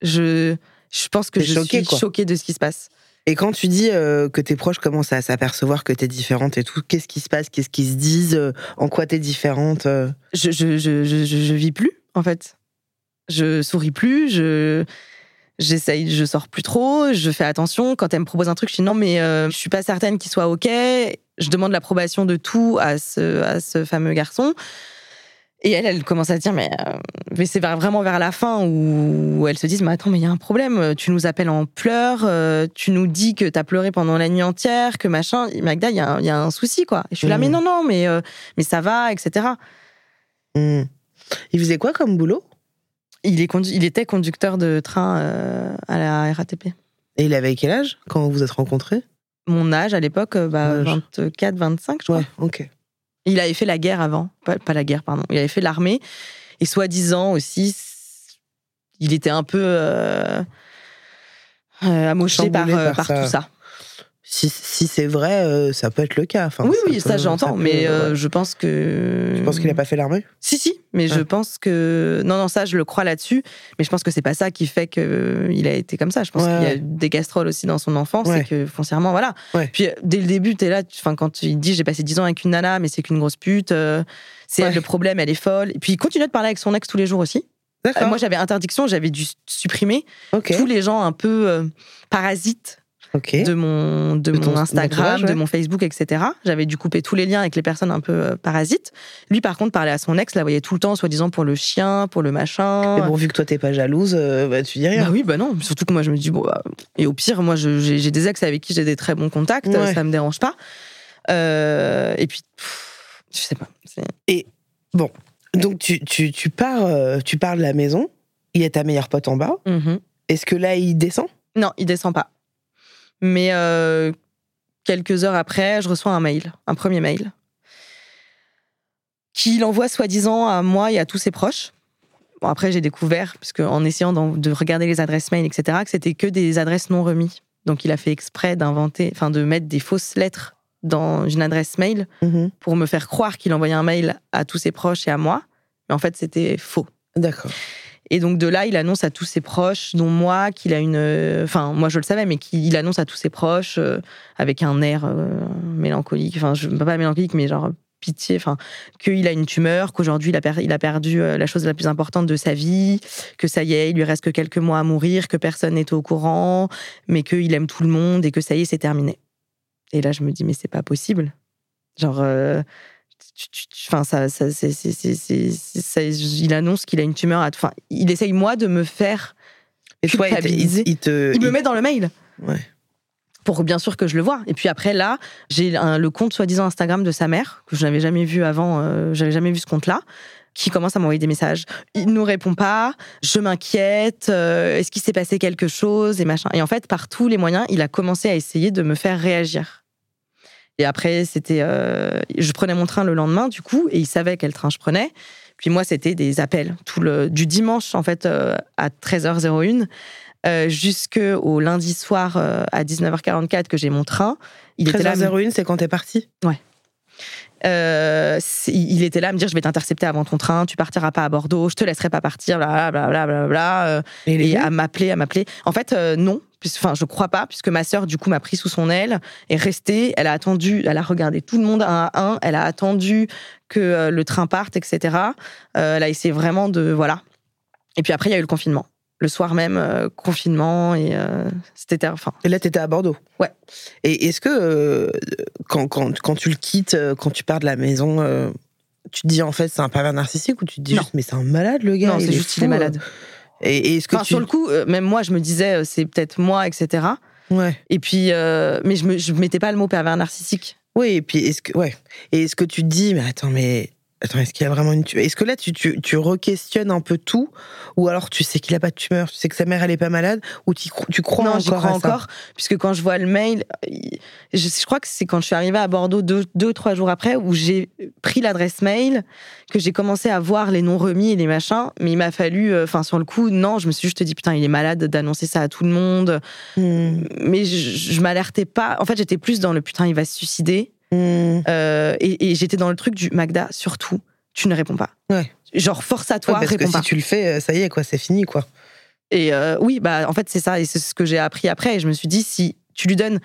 Je, je pense que T'es je choquée, suis quoi. choquée de ce qui se passe. Et quand tu dis euh, que tes proches commencent à s'apercevoir que t'es différente et tout, qu'est-ce qui se passe? Qu'est-ce qu'ils se disent? Euh, En quoi t'es différente euh? Je, je, je, je, vis plus, en fait. Je souris plus, je. J'essaye, je sors plus trop, je fais attention. Quand elle me propose un truc, je dis non, mais je suis pas certaine qu'il soit OK. Je demande l'approbation de tout à ce, à ce fameux garçon. Et elle, elle commence à se dire, mais, euh, mais c'est vraiment vers la fin où elle se dit, mais attends, mais il y a un problème. Tu nous appelles en pleurs, euh, tu nous dis que t'as pleuré pendant la nuit entière, que machin. Magda, il y, a un- il y a un souci, quoi. Et je suis là, Mhm. mais non, non, mais, euh, mais ça va, etc. Hmm. Il faisait quoi comme boulot? Il, est condu- il était conducteur de train euh, à la RATP. Et il avait quel âge quand vous vous êtes rencontrés? Mon âge à l'époque, euh, bah, Âge. 24, 25, je crois. Ouais, ok. Il avait fait la guerre avant. Pas, pas la guerre, pardon. Il avait fait l'armée. Et soi-disant aussi, il était un peu euh, euh, amoché par, euh, par par tout ça. Si, si c'est vrai, euh, ça peut être le cas. Enfin, oui, ça oui, peut- ça j'entends. mais euh, ouais. je pense que. Tu penses qu'il a pas fait l'armée? Si, si, mais je Ouais. pense que. Non, non, ça, je le crois là-dessus. Mais je pense que c'est pas ça qui fait qu'il a été comme ça. Je pense Ouais, qu'il y a eu des gastroles aussi dans son enfance et que foncièrement, voilà. Puis euh, dès le début, là, tu- enfin, quand il dit j'ai passé 10 ans avec une nana, mais c'est qu'une grosse pute, euh, c'est elle le problème, elle est folle. Et puis il continue de parler avec son ex tous les jours aussi. Euh, moi, j'avais interdiction, j'avais dû supprimer tous les gens un peu euh, parasites De mon, de De ton mon Instagram, ouais. de mon Facebook, etc. J'avais dû couper tous les liens avec les personnes un peu euh, parasites. Lui, par contre, parlait à son ex, la voyait tout le temps, soi-disant pour le chien, pour le machin. Mais bon, vu que toi t'es pas jalouse, euh, bah, tu dis rien. Bah oui, bah non. Surtout que moi, je me dis, bon, bah, et au pire, moi, j'ai des ex avec qui j'ai des très bons contacts, Ouais. ça me dérange pas. Euh, et puis, pff, je sais pas. c'est- Donc tu, tu, tu pars, tu pars de la maison. Il y a ta meilleure pote en bas. Mhm. Est-ce que là il descend? Non, il descend pas. Mais euh, quelques heures après, je reçois un mail, un premier mail, qu'il envoie soi-disant à moi et à tous ses proches. Bon, après, j'ai découvert, parce en essayant de regarder les adresses mail, etc., que c'était que des adresses non remises. Donc, il a fait exprès d'inventer, enfin, de mettre des fausses lettres dans une adresse mail Mhm. pour me faire croire qu'il envoyait un mail à tous ses proches et à moi. Mais en fait, c'était faux. D'accord. Et donc de là, il annonce à tous ses proches, dont moi, qu'il a une. euh, Enfin, moi je le savais, mais qu'il annonce à tous ses proches euh, avec un air euh, mélancolique. Enfin, je, pas mélancolique, mais genre pitié. Enfin, qu'il a une tumeur, qu'aujourd'hui il a, perdu la chose la plus importante de sa vie, que ça y est, il lui reste que quelques mois à mourir, que personne n'est au courant, mais qu'il aime tout le monde et que ça y est, c'est terminé. Et là, je me dis, mais c'est pas possible. Genre. Enfin, ça, ça, c'est, c'est, c'est, c'est- c'est- ça- il annonce qu'il a une tumeur. à- Enfin, il essaye moi de me faire. Et toi, il te, il- il te- Il me met dans le mail Ouais. pour bien sûr que je le vois. Et puis après là, j'ai le compte soi-disant Instagram de sa mère que je n'avais jamais vu avant. euh, j'avais jamais vu ce compte-là qui commence à m'envoyer des messages. Il nous répond pas. Je m'inquiète. euh, Est-ce qu'il s'est passé quelque chose et machin. Et en fait, par tous les moyens, il a commencé à essayer de me faire réagir. Et après, c'était, euh, je prenais mon train le lendemain du coup, et il savait quel train je prenais. Puis moi, c'était des appels tout le du dimanche en fait euh, à 13h01 euh, jusqu'au lundi soir euh, à 19h44 que j'ai mon train. Il était là. 13h01, c'est quand t'es parti? Euh, c'est- il était là à me dire je vais t'intercepter avant ton train, tu partiras pas à Bordeaux, je te laisserai pas partir, blablabla. Bla, bla, bla, euh, Et, et à m'appeler, à m'appeler. En fait, euh, non. Enfin, je crois pas, puisque ma sœur, du coup, m'a pris sous son aile, est restée. Elle a attendu, elle a regardé tout le monde un à un. Elle a attendu que euh, le train parte, etc. Euh, elle a essayé vraiment de, voilà. Et puis après, il y a eu le confinement. Le soir même, euh, confinement et euh, c'était, enfin, Et là, t'étais à Bordeaux? Ouais. Et est-ce que euh, quand, quand, quand tu le quittes, quand tu pars de la maison, tu te dis en fait c'est un pervers narcissique ou tu te dis Non. juste mais c'est un malade le gars non, il c'est est juste qu'il est malade. Et, et est-ce que Enfin, tu sur le coup, euh, même moi, je me disais, euh, c'est peut-être moi, etc. ouais Et puis, euh, mais je me, je mettais pas le mot pervers narcissique. oui et puis est-ce que ouais et est-ce que tu te dis mais attends mais attends est-ce qu'il y a vraiment une tumeur est-ce que là tu, tu, tu re-questionnes un peu tout? Ou alors tu sais qu'il a pas de tumeur tu sais que sa mère elle est pas malade? Ou tu tu crois non, encore j'y crois à ça? encore, puisque quand je vois le mail, il- je, je crois que c'est quand je suis arrivée à Bordeaux deux, deux trois jours après, où j'ai pris l'adresse mail, que j'ai commencé à voir les noms remis et les machins, mais il m'a fallu, euh, enfin sur le coup, non, je me suis juste dit putain, il est malade d'annoncer ça à tout le monde, Hmm, mais je, je m'alertais pas. En fait, j'étais plus dans le putain, il va se suicider, hmm. euh, et, et j'étais dans le truc du Magda, surtout, tu ne réponds pas. Ouais. Genre force à Ouais, toi, parce que si tu le fais euh, ça y est quoi c'est fini quoi Et euh, oui, bah en fait c'est ça, et c'est ce que j'ai appris après. Et je me suis dit, si tu lui donnes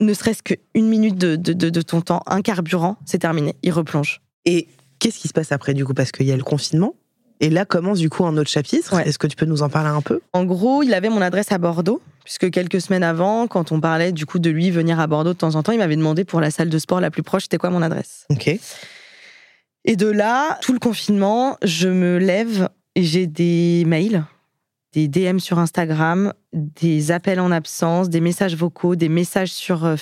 ne serait-ce qu'une minute de, de, de, ton temps, un carburant, c'est terminé, il replonge. Et qu'est-ce qui se passe après du coup? Parce qu'il y a le confinement. Et là commence du coup un autre chapitre. Est-ce que tu peux nous en parler un peu? En gros, il avait mon adresse à Bordeaux, puisque quelques semaines avant, quand on parlait du coup de lui venir à Bordeaux de temps en temps, il m'avait demandé pour la salle de sport la plus proche, c'était quoi mon adresse? Ok. Et de là, tout le confinement, je me lève et j'ai des mails, des DM sur Instagram, des appels en absence, des messages vocaux, des messages sur euh,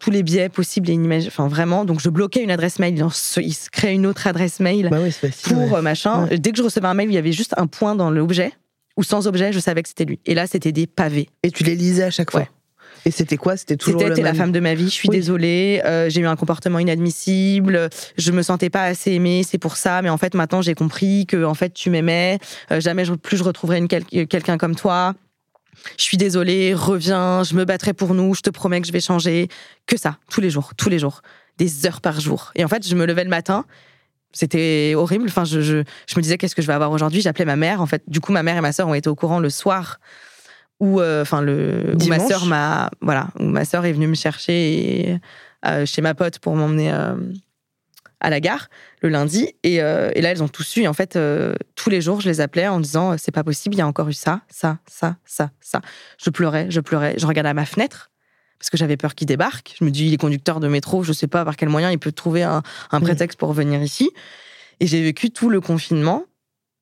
Tous les biais possibles et inimaginables. Enfin, vraiment. Donc, je bloquais une adresse mail. Il se crée une autre adresse mail bah pour euh, machin. Dès que je recevais un mail, il y avait juste un point dans l'objet ou sans objet, je savais que c'était lui. Et là, c'était des pavés. Et tu les lisais à chaque fois Et c'était quoi? C'était toujours C'était la femme de ma vie. Je suis désolée. Euh, j'ai eu un comportement inadmissible. Je me sentais pas assez aimée. C'est pour ça. Mais en fait, maintenant, j'ai compris que en fait, tu m'aimais. Euh, jamais plus je retrouverai quelqu'un comme toi je suis désolée, reviens, je me battrai pour nous, je te promets que je vais changer. Que ça, tous les jours, tous les jours, des heures par jour. Et en fait, je me levais le matin, c'était horrible. Enfin, je, je, me disais qu'est-ce que je vais avoir aujourd'hui? J'appelais ma mère. En fait, du coup, ma mère et ma sœur ont été au courant le soir où, euh, enfin, le où ma sœur m'a, voilà, où ma sœur est venue me chercher euh, chez ma pote pour m'emmener euh, à la gare le lundi. Et, euh, et là, elles ont tous su. Et en fait, euh, tous les jours, je les appelais en disant euh, c'est pas possible, il y a encore eu ça, ça, ça, ça, ça. Je pleurais, je pleurais. Je regardais à ma fenêtre parce que j'avais peur qu'il débarque. Je me dis, il est conducteur de métro, je sais pas par quel moyen il peut trouver un, un prétexte pour venir ici. Et j'ai vécu tout le confinement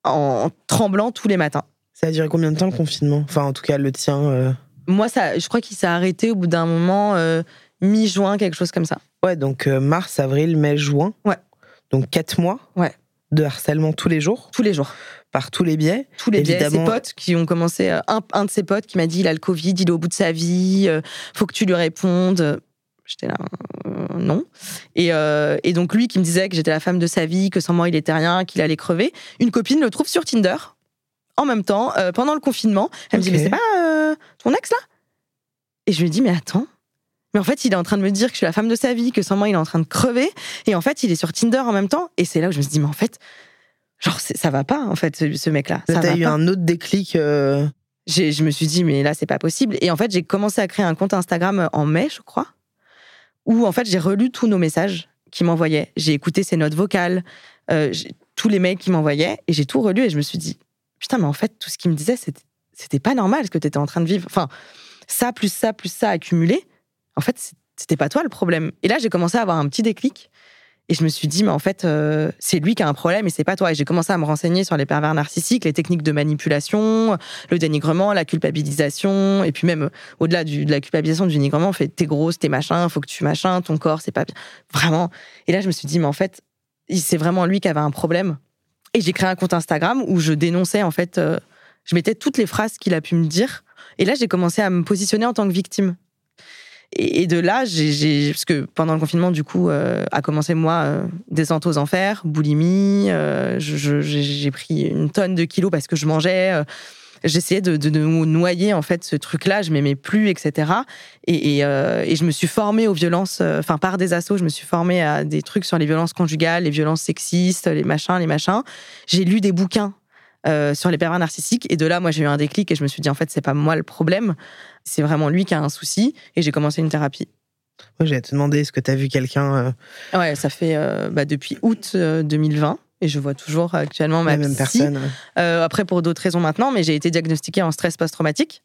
en, tremblant tous les matins. Ça a duré combien de temps le confinement? Enfin, en tout cas, le tien. Moi, ça, je crois qu'il s'est arrêté au bout d'un moment, mi-juin, quelque chose comme ça. Ouais, donc mars, avril, mai, juin. Ouais. Donc quatre mois ouais. de harcèlement tous les jours. Tous les jours. Par tous les biais. Tous les biais. Ses potes qui ont commencé. Euh, un, un, de ses potes qui m'a dit il a le Covid, il est au bout de sa vie, euh, faut que tu lui répondes. J'étais là, euh, non. Et, et, donc lui qui me disait que j'étais la femme de sa vie, que sans moi il était rien, qu'il allait crever. Une copine le trouve sur Tinder en même temps, pendant le confinement. Elle me dit mais c'est pas ton ex là? Et je lui dis mais attends, mais en fait, il est en train de me dire que je suis la femme de sa vie, que sans moi, il est en train de crever. Et en fait, il est sur Tinder en même temps. Et c'est là où je me suis dit, mais en fait, genre, ça va pas, en fait, ce, mec-là. Ça T'as eu un autre déclic euh... Je me suis dit, mais là, c'est pas possible. Et en fait, j'ai commencé à créer un compte Instagram en mai, je crois, où en fait, j'ai relu tous nos messages qu'il m'envoyait. J'ai écouté ses notes vocales, euh, tous les mails qu'il m'envoyait, et j'ai tout relu. Et je me suis dit, putain, mais en fait, tout ce qu'il me disait, c'était pas normal ce que tu étais en train de vivre. Enfin, ça, plus ça, plus ça accumulé en fait, c'était pas toi le problème. Et là, j'ai commencé à avoir un petit déclic. Et je me suis dit, mais en fait, euh, c'est lui qui a un problème et c'est pas toi. Et j'ai commencé à me renseigner sur les pervers narcissiques, les techniques de manipulation, le dénigrement, la culpabilisation. Et puis même, au-delà de la culpabilisation, du dénigrement, on fait t'es grosse, t'es machin, faut que tu machin, ton corps, c'est pas bien. Vraiment. Et là, je me suis dit, mais en fait, c'est vraiment lui qui avait un problème. Et j'ai créé un compte Instagram où je dénonçais, en fait, euh, je mettais toutes les phrases qu'il a pu me dire. Et là, j'ai commencé à me positionner en tant que victime. Et, de là, j'ai, parce que pendant le confinement, du coup, euh, a commencé moi euh, descente aux enfers, boulimie. Euh, j'ai pris une tonne de kilos parce que je mangeais. Euh, j'essayais de, de, noyer en fait ce truc-là. Je m'aimais plus, etc. Et, je me suis formée aux violences, enfin par des assos, je me suis formée à des trucs sur les violences conjugales, les violences sexistes, les machins, les machins. J'ai lu des bouquins euh, sur les pervers narcissiques. Et de là, moi, j'ai eu un déclic et je me suis dit, en fait, c'est pas moi le problème, c'est vraiment lui qui a un souci. Et j'ai commencé une thérapie. Moi, j'allais te demander, est-ce que tu as vu quelqu'un euh, Ouais, ça fait euh, bah, depuis août 2020 et je vois toujours actuellement ma la même personne. après, pour d'autres raisons maintenant, mais j'ai été diagnostiquée en stress post-traumatique,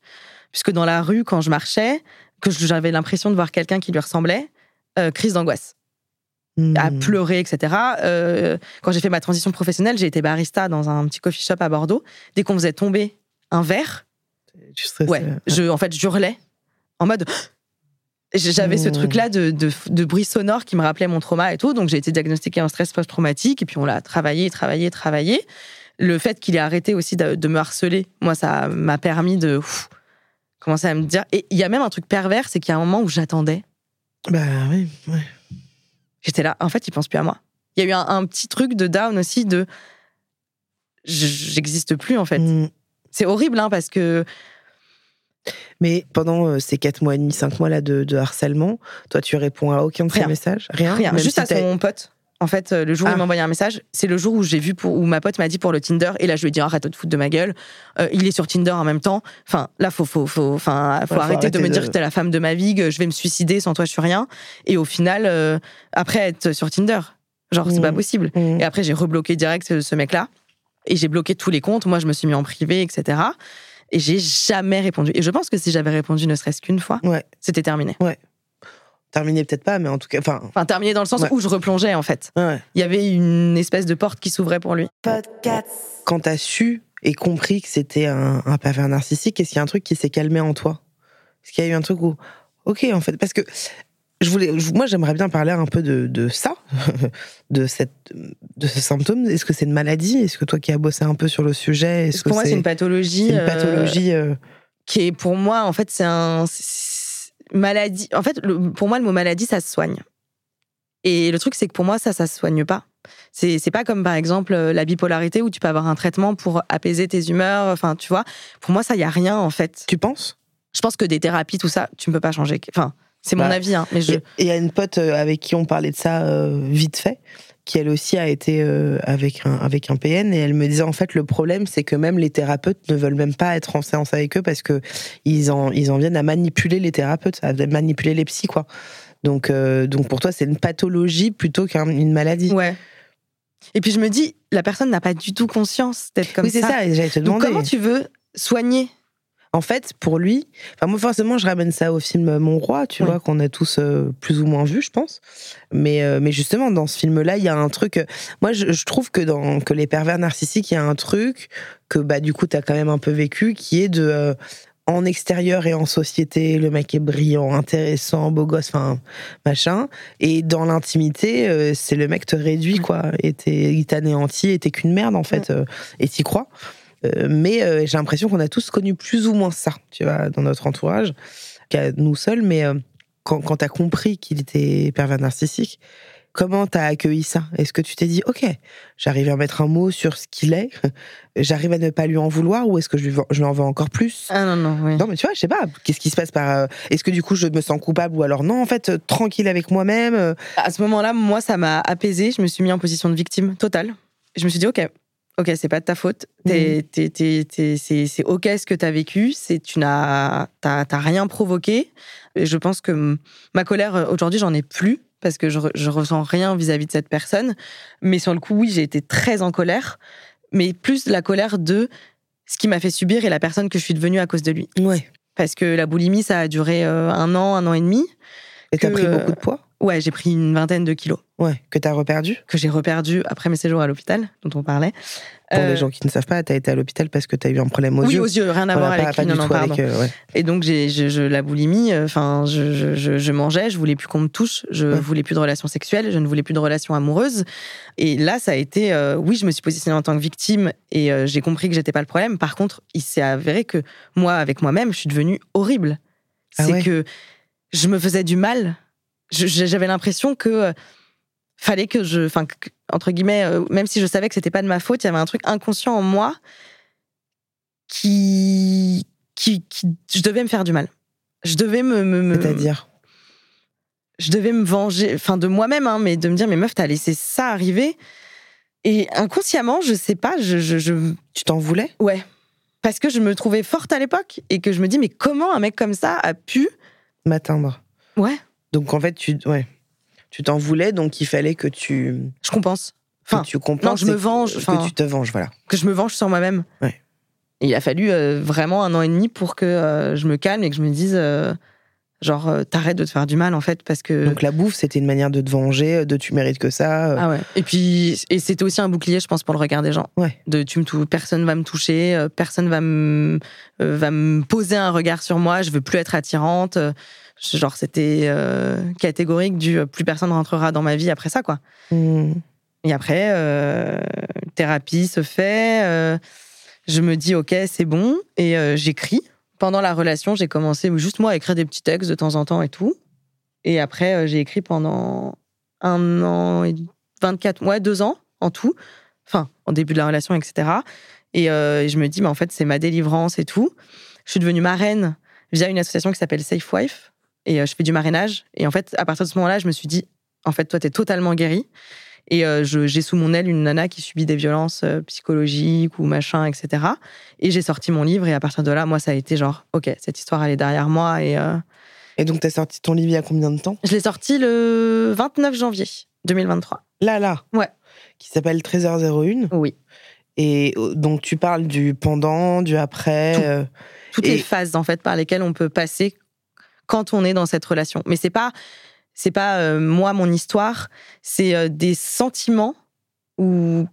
puisque dans la rue, quand je marchais, que j'avais l'impression de voir quelqu'un qui lui ressemblait, crise d'angoisse à hmm. pleurer, etc. Euh, quand j'ai fait ma transition professionnelle, j'ai été barista dans un petit coffee shop à Bordeaux. Dès qu'on faisait tomber un verre, ouais, je, en fait, je hurlais en mode. J'avais ce hmm. truc-là de, de, bruit sonore qui me rappelait mon trauma et tout. Donc, j'ai été diagnostiquée en stress post-traumatique. Et puis, on l'a travaillé, travaillé, travaillé. Le fait qu'il ait arrêté aussi de, me harceler, moi, ça m'a permis de commencer à me dire. Et il y a même un truc pervers, c'est qu'il y a un moment où j'attendais. Bah oui, ouais. J'étais là, en fait, il pense plus à moi. Il y a eu un, petit truc de down aussi de j'existe plus en fait. Mm. C'est horrible hein, parce que. Mais pendant euh, ces quatre mois et demi, cinq mois là de, harcèlement, toi tu réponds à aucun de ces messages? Rien, Rien. juste à son pote. En fait, euh, le jour où Ah. il m'a envoyé un message, c'est le jour où j'ai vu pour où ma pote m'a dit pour le Tinder. Et là, je lui ai dit arrête de te foutre de ma gueule. Euh, il est sur Tinder en même temps. Enfin, là, faut, faut, faut, enfin, faut faut arrêter de me dire que t'es la femme de ma vie, que je vais me suicider sans toi, je suis rien. Et au final, euh, après être sur Tinder, genre c'est pas possible. Mhm. Et après, j'ai rebloqué direct ce, mec-là. Et j'ai bloqué tous les comptes. Moi, je me suis mis en privé, etc. Et j'ai jamais répondu. Et je pense que si j'avais répondu ne serait-ce qu'une fois, Ouais. c'était terminé. Terminé peut-être pas, mais en tout cas, enfin, Enfin, terminé dans le sens Ouais. où je replongeais, en fait. ouais. Il y avait une espèce de porte qui s'ouvrait pour lui. Quand t'as su et compris que c'était un, un pervers narcissique, est-ce qu'il y a un truc qui s'est calmé en toi? Est-ce qu'il y a eu un truc où, ok, en fait, parce que je voulais, moi, j'aimerais bien parler un peu de, de ça, de cette, de ce symptôme. Est-ce que c'est une maladie? Est-ce que toi qui as bossé un peu sur le sujet, est-ce que pour moi, c'est une pathologie. une euh, pathologie euh, qui est pour moi, en fait, c'est un. Maladie. En fait, le- pour moi, le mot maladie, ça se soigne. Et le truc, c'est que pour moi, ça, ça se soigne pas. C'est c'est pas comme, par exemple, euh, la bipolarité où tu peux avoir un traitement pour apaiser tes humeurs. Enfin, tu vois. Pour moi, ça, il y a rien, en fait. Tu penses? Je pense que des thérapies, tout ça, tu ne peux pas changer. Enfin, c'est mon avis, hein, mais je. Et il y a une pote euh, avec qui on parlait de ça euh, vite fait, qui elle aussi a été euh, avec, un, avec un PN, et elle me disait en fait le problème c'est que même les thérapeutes ne veulent même pas être en séance avec eux parce que ils en, ils en viennent à manipuler les thérapeutes, à manipuler les psys quoi. Donc, euh, donc pour toi c'est une pathologie plutôt qu'une maladie. Ouais. Et puis je me dis, la personne n'a pas du tout conscience d'être comme oui c'est ça, et j'allais te Donc demander. comment tu veux soigner En fait, pour lui, enfin moi forcément, je ramène ça au film Mon Roi, tu vois, qu'on a tous euh, plus ou moins vu, je pense. Mais euh, mais justement, dans ce film-là, il y a un truc. euh, moi, je, je trouve que dans que les pervers narcissiques, il y a un truc que bah du coup, t'as quand même un peu vécu, qui est de euh, en extérieur et en société, le mec est brillant, intéressant, beau gosse, enfin machin. Et dans l'intimité, euh, c'est le mec te réduit quoi, et il t'anéantit, et t'es qu'une merde en fait, euh, et t'y crois. Euh, mais euh, j'ai l'impression qu'on a tous connu plus ou moins ça, tu vois, dans notre entourage, qu'à nous seuls. Mais euh, quand, quand t'as compris qu'il était pervers narcissique, comment t'as accueilli ça? Est-ce que tu t'es dit, ok, j'arrive à mettre un mot sur ce qu'il est, j'arrive à ne pas lui en vouloir, ou est-ce que je lui, veux- je lui en veux encore plus? Ah non, non, oui. non, mais tu vois, je sais pas, qu'est-ce qui se passe par. Est-ce que du coup je me sens coupable ou alors non, en fait, tranquille avec moi-même À ce moment-là, moi, ça m'a apaisé. Je me suis mis en position de victime totale. Je me suis dit, OK, OK, c'est pas de ta faute. C'est OK ce que tu as vécu. Tu n'as rien provoqué. Et je pense que ma colère, euh, aujourd'hui, j'en ai plus parce que je, je ressens rien vis-à-vis de cette personne. Mais sur le coup, oui, j'ai été très en colère. Mais plus la colère de ce qui m'a fait subir et la personne que je suis devenue à cause de lui. Ouais. Parce que la boulimie, ça a duré euh, un an, un an et demi. Et t'as pris beaucoup de poids? Ouais, j'ai pris une vingtaine de kilos. Ouais. Que t'as reperdu? Que j'ai reperdu après mes séjours à l'hôpital, dont on parlait. Pour Euh, les gens qui ne savent pas, t'as été à l'hôpital parce que t'as eu un problème aux oui, yeux. aux yeux, rien à voir avec pas non, non, avec, euh, ouais. Et donc, j'ai, je, je- la boulimie, euh, enfin, je, je, je, mangeais, je voulais plus qu'on me touche, je Ouais. voulais plus de relations sexuelles, je ne voulais plus de relations amoureuses. Et là, ça a été, euh, oui, je me suis positionnée en tant que victime et euh, j'ai compris que j'étais pas le problème. Par contre, il s'est avéré que moi, avec moi-même, je suis devenue horrible. Ah C'est ouais que je me faisais du mal. J'avais l'impression que euh, fallait que je, enfin, entre guillemets, euh, même si je savais que c'était pas de ma faute, il y avait un truc inconscient en moi qui, qui, qui- je devais me faire du mal. Je devais me, me- me- C'est-à-dire? Je devais me venger, enfin de moi-même, hein, mais de me dire, mais meuf, t'as laissé ça arriver. Et inconsciemment, je sais pas, je, je, je- Tu t'en voulais? Ouais, parce que je me trouvais forte à l'époque et que je me dis, mais comment un mec comme ça a pu, m'atteindre. ouais, Donc en fait, tu ouais, tu t'en voulais, donc il fallait que tu, je compense, que Enfin, tu compenses. je me que- venge, Que, tu te venges, voilà. que je me venge sur moi-même. Ouais. Et il a fallu euh, vraiment un an et demi pour que euh, je me calme et que je me dise, euh, genre, t'arrêtes de te faire du mal en fait, parce que. Donc la bouffe, c'était une manière de te venger, de tu mérites que ça. Ah ouais. Et puis, et c'était aussi un bouclier, je pense, pour le regard des gens. Ouais. De tu me personne va me toucher, personne va me va me poser un regard sur moi, je veux plus être attirante. Genre, c'était euh, catégorique du euh, plus personne rentrera dans ma vie après ça, quoi. hmm. Et après, euh, thérapie se fait. euh, je me dis, ok, c'est bon. Et j'écris. Pendant la relation, j'ai commencé juste moi à écrire des petits textes de temps en temps et tout. Et après, j'ai écrit pendant un an et 24 mois, deux ans en tout. Enfin, en début de la relation, etc. Et, euh, et je me dis, mais en fait, c'est ma délivrance et tout. Je suis devenue marraine via une association qui s'appelle Safe Wife. Et euh, je fais du marrainage. Et en fait, à partir de ce moment-là, je me suis dit, en fait, toi, t'es totalement guérie. Et euh, j'ai sous mon aile une nana qui subit des violences euh, psychologiques ou machin, etc. Et j'ai sorti mon livre et à partir de là, moi, ça a été genre, ok, cette histoire, elle est derrière moi. Et euh, Et donc, t'as sorti ton livre il y a combien de temps? Je l'ai sorti le 29 janvier 2023. Là, là? Ouais. Qui s'appelle Trésor 01. Oui. Et euh, donc, tu parles du pendant, du après. Tout. toutes Et- les phases en fait par lesquelles on peut passer quand on est dans cette relation. Mais c'est pas c'est pas euh, moi mon histoire, c'est euh, des sentiments ou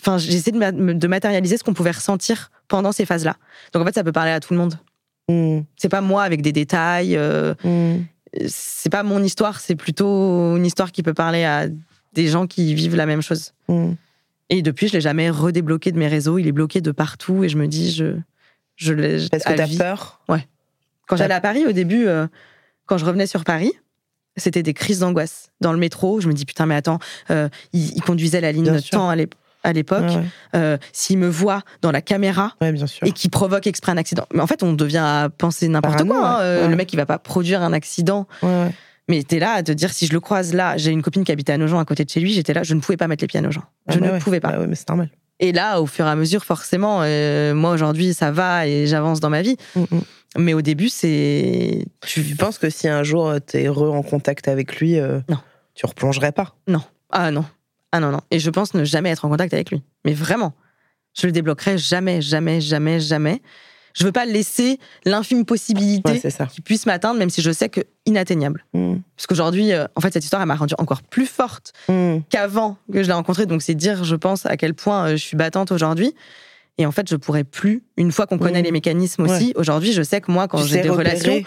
enfin j'essaie de, ma- de matérialiser ce qu'on pouvait ressentir pendant ces phases-là. Donc en fait ça peut parler à tout le monde. hmm, C'est pas moi avec des détails, euh, hmm. c'est pas mon histoire, c'est plutôt une histoire qui peut parler à des gens qui vivent la même chose. Hmm. Et depuis, je l'ai jamais redébloqué de mes réseaux. Il est bloqué de partout et je me dis, je, je l'ai. Parce que t'as peur? Quand j'allais à Paris, au début, euh, quand je revenais sur Paris, c'était des crises d'angoisse. Dans le métro, je me dis putain, mais attends, euh, il, il conduisait la ligne temps à l'ép- à l'époque. Ouais, ouais. Euh, S'il me voit dans la caméra Ouais, bien sûr. et qui provoque exprès un accident, mais en fait, on devient à penser n'importe quoi. hein. Euh. Le mec, il va pas produire un accident. Mais t'es là à te dire si je le croise là, j'ai une copine qui habitait à Nogent à côté de chez lui, j'étais là, je ne pouvais pas mettre les pieds à Nogent. Je Ah bah ne pouvais pas. Bah mais c'est normal. Et là, au fur et à mesure, forcément, euh, moi aujourd'hui, ça va et j'avance dans ma vie. Hmm, hmm. Mais au début, c'est. Tu penses que si un jour euh, t'es heureux en contact avec lui, euh, Non. tu replongerais pas? Ah non. Ah non, non. Et je pense ne jamais être en contact avec lui. Mais vraiment. Je le débloquerai jamais, jamais, jamais, jamais. Je veux pas laisser l'infime possibilité Ouais, qu'il puisse m'atteindre, même si je sais que inatteignable. Hmm. Parce qu'aujourd'hui, euh, en fait, cette histoire, elle m'a rendue encore plus forte Hmm. qu'avant que je l'ai rencontré. Donc, c'est dire, je pense, à quel point je suis battante aujourd'hui. Et en fait, je pourrais plus, une fois qu'on connaît Mhm. les mécanismes aussi, aujourd'hui, je sais que moi, quand j'ai des repérer. relations,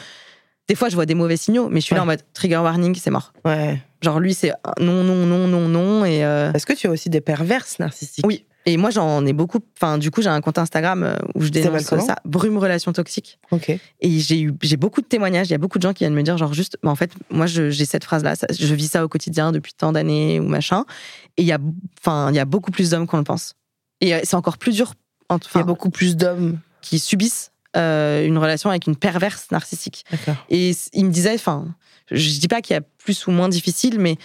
des fois, je vois des mauvais signaux, mais je suis là en mode trigger warning, c'est mort. Ouais. Genre, lui, c'est non, non, non, non, non. Et. euh, Est-ce que tu as aussi des perverses narcissiques Oui. Et moi, j'en ai beaucoup. Enfin, du coup, j'ai un compte Instagram euh, où je dénonce ça, Brume Relation Toxique. Ok. Et j'ai eu, j'ai beaucoup de témoignages. Il y a beaucoup de gens qui viennent me dire, genre, juste, bah, en fait, moi, j'ai cette phrase-là. Je vis ça au quotidien depuis tant d'années ou machin. Et il y a, enfin, il y a beaucoup plus d'hommes qu'on le pense. Et euh, c'est encore plus dur. Il y a beaucoup plus d'hommes. qui subissent euh, une relation avec une perverse narcissique. Et il me disait, enfin, je dis pas qu'il y a plus ou moins difficile, mais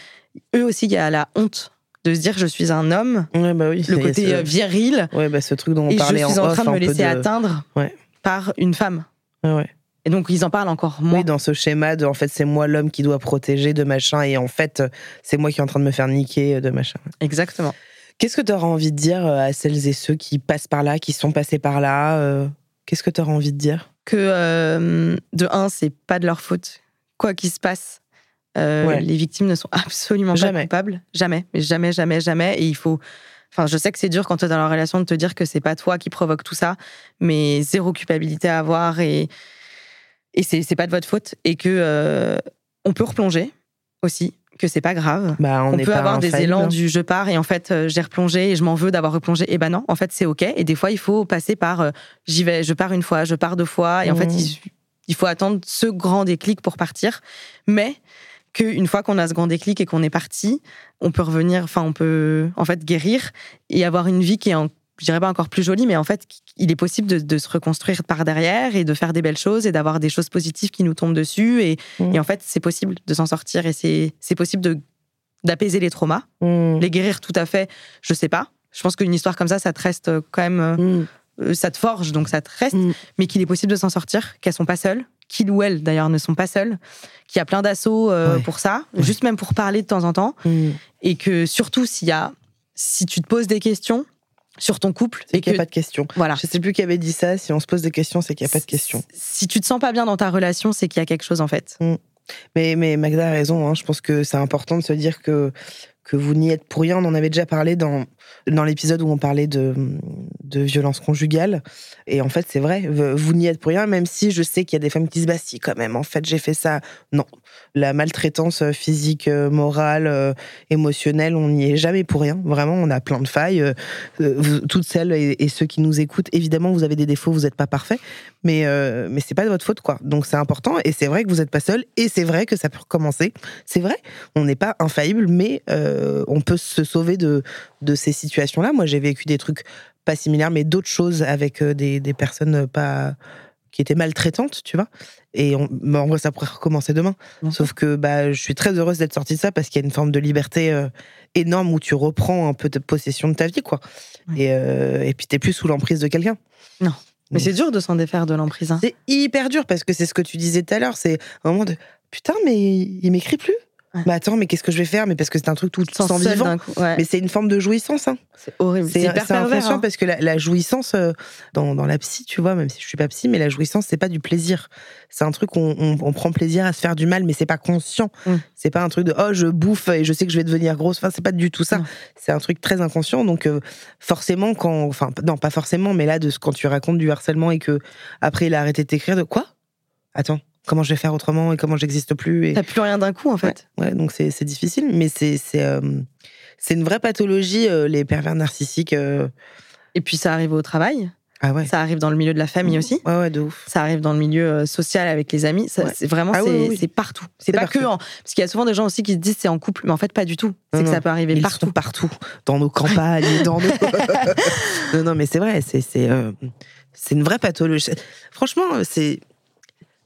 eux aussi, il y a la honte de se dire, je suis un homme. Ouais, bah oui. Le côté ce- euh, viril, Ouais, bah ce truc dont on et je parlait suis en, en train off, de me laisser atteindre Ouais. par une femme. Ouais. Et donc, ils en parlent encore moins. Oui, dans ce schéma de en fait c'est moi l'homme qui doit protéger de machin et en fait c'est moi qui est en train de me faire niquer euh, de machin. Exactement. Qu'est-ce que tu auras envie de dire euh, à celles et ceux qui passent par là, qui sont passés par là euh, Qu'est-ce que tu auras envie de dire? Que, euh, de un, c'est pas de leur faute. Quoi qu'il se passe, euh, Ouais. les victimes ne sont absolument Jamais. pas coupables. Jamais. Mais jamais, jamais, jamais. Et il faut. Enfin, je sais que c'est dur quand tu es dans la relation de te dire que c'est pas toi qui provoque tout ça, mais zéro culpabilité à avoir et, et c'est pas de votre faute. Et que on peut replonger aussi, que c'est pas grave. Bah on, peut avoir des élans du je pars et en fait euh, j'ai replongé et je m'en veux d'avoir replongé. Et ben non, en fait c'est ok. Et des fois il faut passer par euh, j'y vais, je pars une fois, je pars deux fois. Et en fait Mhm. il, il faut attendre ce grand déclic pour partir. Mais qu'une fois qu'on a ce grand déclic et qu'on est parti, on peut revenir, enfin on peut en fait guérir et avoir une vie qui est en je dirais pas encore plus jolie, mais en fait, il est possible de, de se reconstruire par derrière et de faire des belles choses et d'avoir des choses positives qui nous tombent dessus. Et, et en fait, c'est possible de s'en sortir et c'est possible de d'apaiser les traumas. Mmh. Les guérir tout à fait, je sais pas. Je pense qu'une histoire comme ça, ça te reste euh, quand même, euh, Mmh. euh, ça te forge, donc ça te reste, Mm. mais qu'il est possible de s'en sortir, qu'elles sont pas seules, qu'ils ou elles d'ailleurs ne sont pas seules, qu'il y a plein d'assauts euh, Ouais. pour ça, Ouais. juste même pour parler de temps en temps, et que surtout s'il y a, si tu te poses des questions sur ton couple C'est et qu'il n'y a pas de questions. voilà, Je sais plus qui avait dit ça. Si on se pose des questions, c'est qu'il n'y a pas de questions. Si tu te sens pas bien dans ta relation, c'est qu'il y a quelque chose en fait. Mais, mais Magda a raison. hein. Je pense que c'est important de se dire que, que vous n'y êtes pour rien. On en avait déjà parlé dans, dans l'épisode où on parlait de, de violence conjugale. Et en fait, c'est vrai. Vous n'y êtes pour rien, même si je sais qu'il y a des femmes qui disent Bah, si, quand même, en fait, j'ai fait ça. Non. La maltraitance physique, euh, morale, euh, émotionnelle, on n'y est jamais pour rien. Vraiment, on a plein de failles. Euh, euh, toutes celles et, ceux qui nous écoutent, évidemment, vous avez des défauts, vous n'êtes pas parfait. Mais, euh, mais c'est pas de votre faute, quoi. Donc c'est important. Et c'est vrai que vous n'êtes pas seul. Et c'est vrai que ça peut recommencer. C'est vrai. On n'est pas infaillible, mais euh, on peut se sauver de, de ces situations-là. Moi, j'ai vécu des trucs pas similaires, mais d'autres choses avec euh, des, des personnes pas qui était maltraitante, tu vois. Et on, bah, en vrai, ça pourrait recommencer demain. Sauf que bah, je suis très heureuse d'être sortie de ça parce qu'il y a une forme de liberté euh, énorme où tu reprends un peu de possession de ta vie, quoi. Et, euh, et puis t'es plus sous l'emprise de quelqu'un. Non. Mais c'est dur de s'en défaire de l'emprise. hein. C'est hyper dur parce que c'est ce que tu disais tout à l'heure. C'est un moment de putain, mais il m'écrit plus? Ouais. Bah attends, mais qu'est-ce que je vais faire? Mais parce que c'est un truc tout Sans vivant. d'un coup. Ouais. Mais c'est une forme de jouissance. Hein. C'est horrible. C'est hyper pervers. inconscient hein. parce que la, la jouissance euh, dans, dans la psy, tu vois, même si je suis pas psy, mais la jouissance c'est pas du plaisir. C'est un truc où on, on- on prend plaisir à se faire du mal, mais c'est pas conscient. Mm. C'est pas un truc de oh je bouffe et je sais que je vais devenir grosse. Enfin c'est pas du tout ça. C'est un truc très inconscient. Donc euh, forcément quand, enfin non pas forcément, mais là de ce- quand tu racontes du harcèlement et que après il a arrêté de t'écrire de quoi? Attends. Comment je vais faire autrement et comment j'existe plus et... T'as plus rien d'un coup, en fait. Ouais, donc c'est difficile, mais c'est euh, une vraie pathologie euh, les pervers narcissiques. euh. Et puis ça arrive au travail. Ah ouais. Ça arrive dans le milieu de la famille aussi. Ouais ouais de ouf. Ça arrive dans le milieu euh, social avec les amis. Ça, Ouais. C'est vraiment, Ah c'est oui, oui. c'est partout. C'est pas partout. que en- parce qu'il y a souvent des gens aussi qui se disent c'est en couple, mais en fait pas du tout. C'est que non. ça peut arriver Ils partout. sont partout, dans nos campagnes, dans nos. non non mais c'est vrai, c'est c'est une vraie pathologie. Franchement, c'est.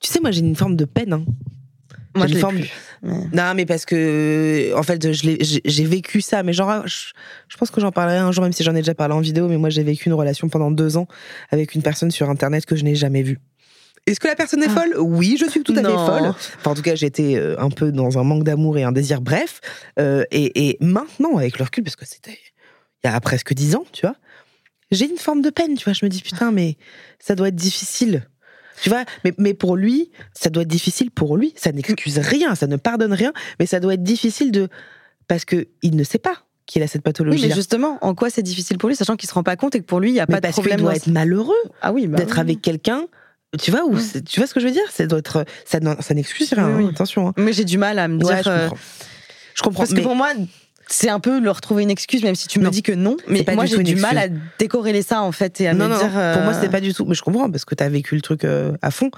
Tu sais, moi j'ai une forme de peine. Hein. Moi, J'ai je une forme- plus. Non, mais parce que, en fait, j'ai vécu ça, mais genre, je, je pense que j'en parlerai un jour, même si j'en ai déjà parlé en vidéo, mais moi, j'ai vécu une relation pendant deux ans avec une personne sur Internet que je n'ai jamais vue. Est-ce que la personne est Ah. folle? Oui, je suis tout à fait folle. Enfin, en tout cas, j'étais euh, un peu dans un manque d'amour et un désir, bref. Euh, et, et maintenant, avec le recul, parce que c'était il y a presque dix ans, tu vois, j'ai une forme de peine, tu vois. Je me dis, putain, mais ça doit être difficile. Tu vois, mais, mais pour lui, ça doit être difficile pour lui. Ça n'excuse rien, ça ne pardonne rien, mais ça doit être difficile de. Parce que il ne sait pas qu'il a cette Oui, pathologie. mais justement, en quoi c'est difficile pour lui, sachant qu'il se rend pas compte et que pour lui, il n'y a mais pas de parce qu'il problème. doit dans- être malheureux Ah oui, bah d'être oui. avec quelqu'un. Tu vois, où tu vois ce que je veux dire? Ça doit. Ça, n'excuse rien, Oui, oui. hein, attention. hein. Mais j'ai du mal à me Ouais, dire. je euh, comprends. Je comprends. Parce que pour moi, c'est un peu leur trouver une excuse, même si tu me dis que non. Mais pas moi, j'ai du mal à décorréler ça, en fait, et à non, me non, dire. Pour moi, euh, c'est pas du tout. Mais je comprends parce que t'as vécu le truc euh, à fond.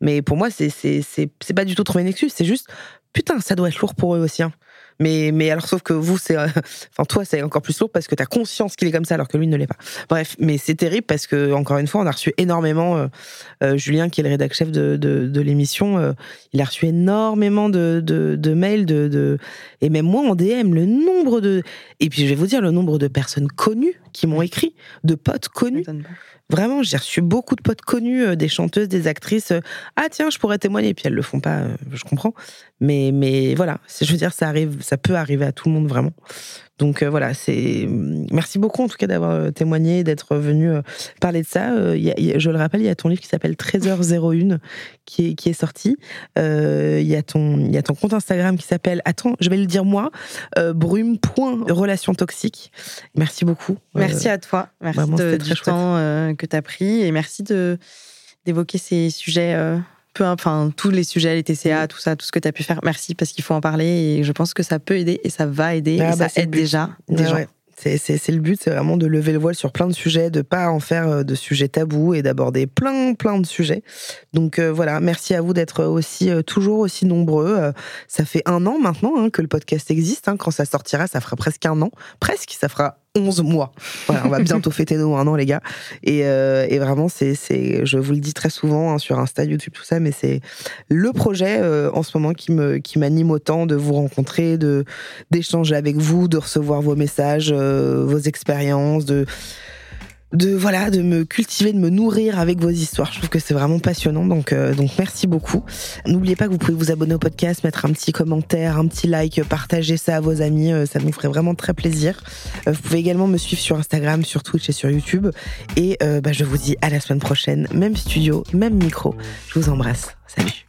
Mais pour moi, c'est c'est c'est c'est pas du tout trouver une excuse. C'est juste putain, ça doit être lourd pour eux aussi. hein. Mais mais alors sauf que vous, c'est euh, enfin toi, c'est encore plus lourd parce que t'as conscience qu'il est comme ça alors que lui ne l'est pas. Bref, mais c'est terrible parce que encore une fois, on a reçu énormément. euh, euh, Julien, qui est le rédac chef de de, de l'émission, il a reçu énormément de de, mails de, de et même moi en DM, le nombre de et puis je vais vous dire le nombre de personnes connues qui m'ont écrit, de potes connus. Vraiment, j'ai reçu beaucoup de potes connus, euh, des chanteuses, des actrices. euh, ah tiens, je pourrais témoigner. Puis elles le font pas, euh, je comprends. Mais mais voilà, je veux dire, ça arrive, ça peut arriver à tout le monde vraiment. Donc euh, voilà, c'est merci beaucoup en tout cas d'avoir euh, témoigné, d'être venu euh, parler de ça. Il y a- il y a- je le rappelle, il y a ton livre qui s'appelle 13h01 qui est qui est sorti. Il y a ton y a ton compte Instagram qui s'appelle attends, je vais le dire moi, brume.relation toxique. Merci beaucoup. Merci à toi. Merci vraiment, de, du chouette. temps que tu as pris et merci de d'évoquer ces sujets. euh, peu, enfin, tous les sujets, les TCA, tout ça, tout ce que tu as pu faire. Merci parce qu'il faut en parler et je pense que ça peut aider et ça va aider Ah et bah, ça aide déjà des Ouais, gens. ouais. C'est, c'est, c'est le but, c'est vraiment de lever le voile sur plein de sujets, de pas en faire euh, de sujets tabous et d'aborder plein, plein de sujets. Donc euh, voilà, merci à vous d'être aussi euh, toujours aussi nombreux. Euh, ça fait un an maintenant hein, que le podcast existe. hein. Quand ça sortira, ça fera presque un an, presque, ça fera 11 mois. Voilà, on va bientôt fêter nos un an, les gars. Et, euh, et vraiment, c'est, c'est, je vous le dis très souvent hein, sur Insta, YouTube, tout ça, mais c'est le projet euh, en ce moment qui me, qui m'anime autant de vous rencontrer, de d'échanger avec vous, de recevoir vos messages, euh, vos expériences, de de voilà de me cultiver, de me nourrir avec vos histoires. Je trouve que c'est vraiment passionnant. Donc euh, donc merci beaucoup. N'oubliez pas que vous pouvez vous abonner au podcast, mettre un petit commentaire, un petit like, partager ça à vos amis. Euh, ça nous ferait vraiment très plaisir. Euh, vous pouvez également me suivre sur Instagram, sur Twitch et sur YouTube. Et bah, je vous dis à la semaine prochaine, même studio, même micro. Je vous embrasse. Salut.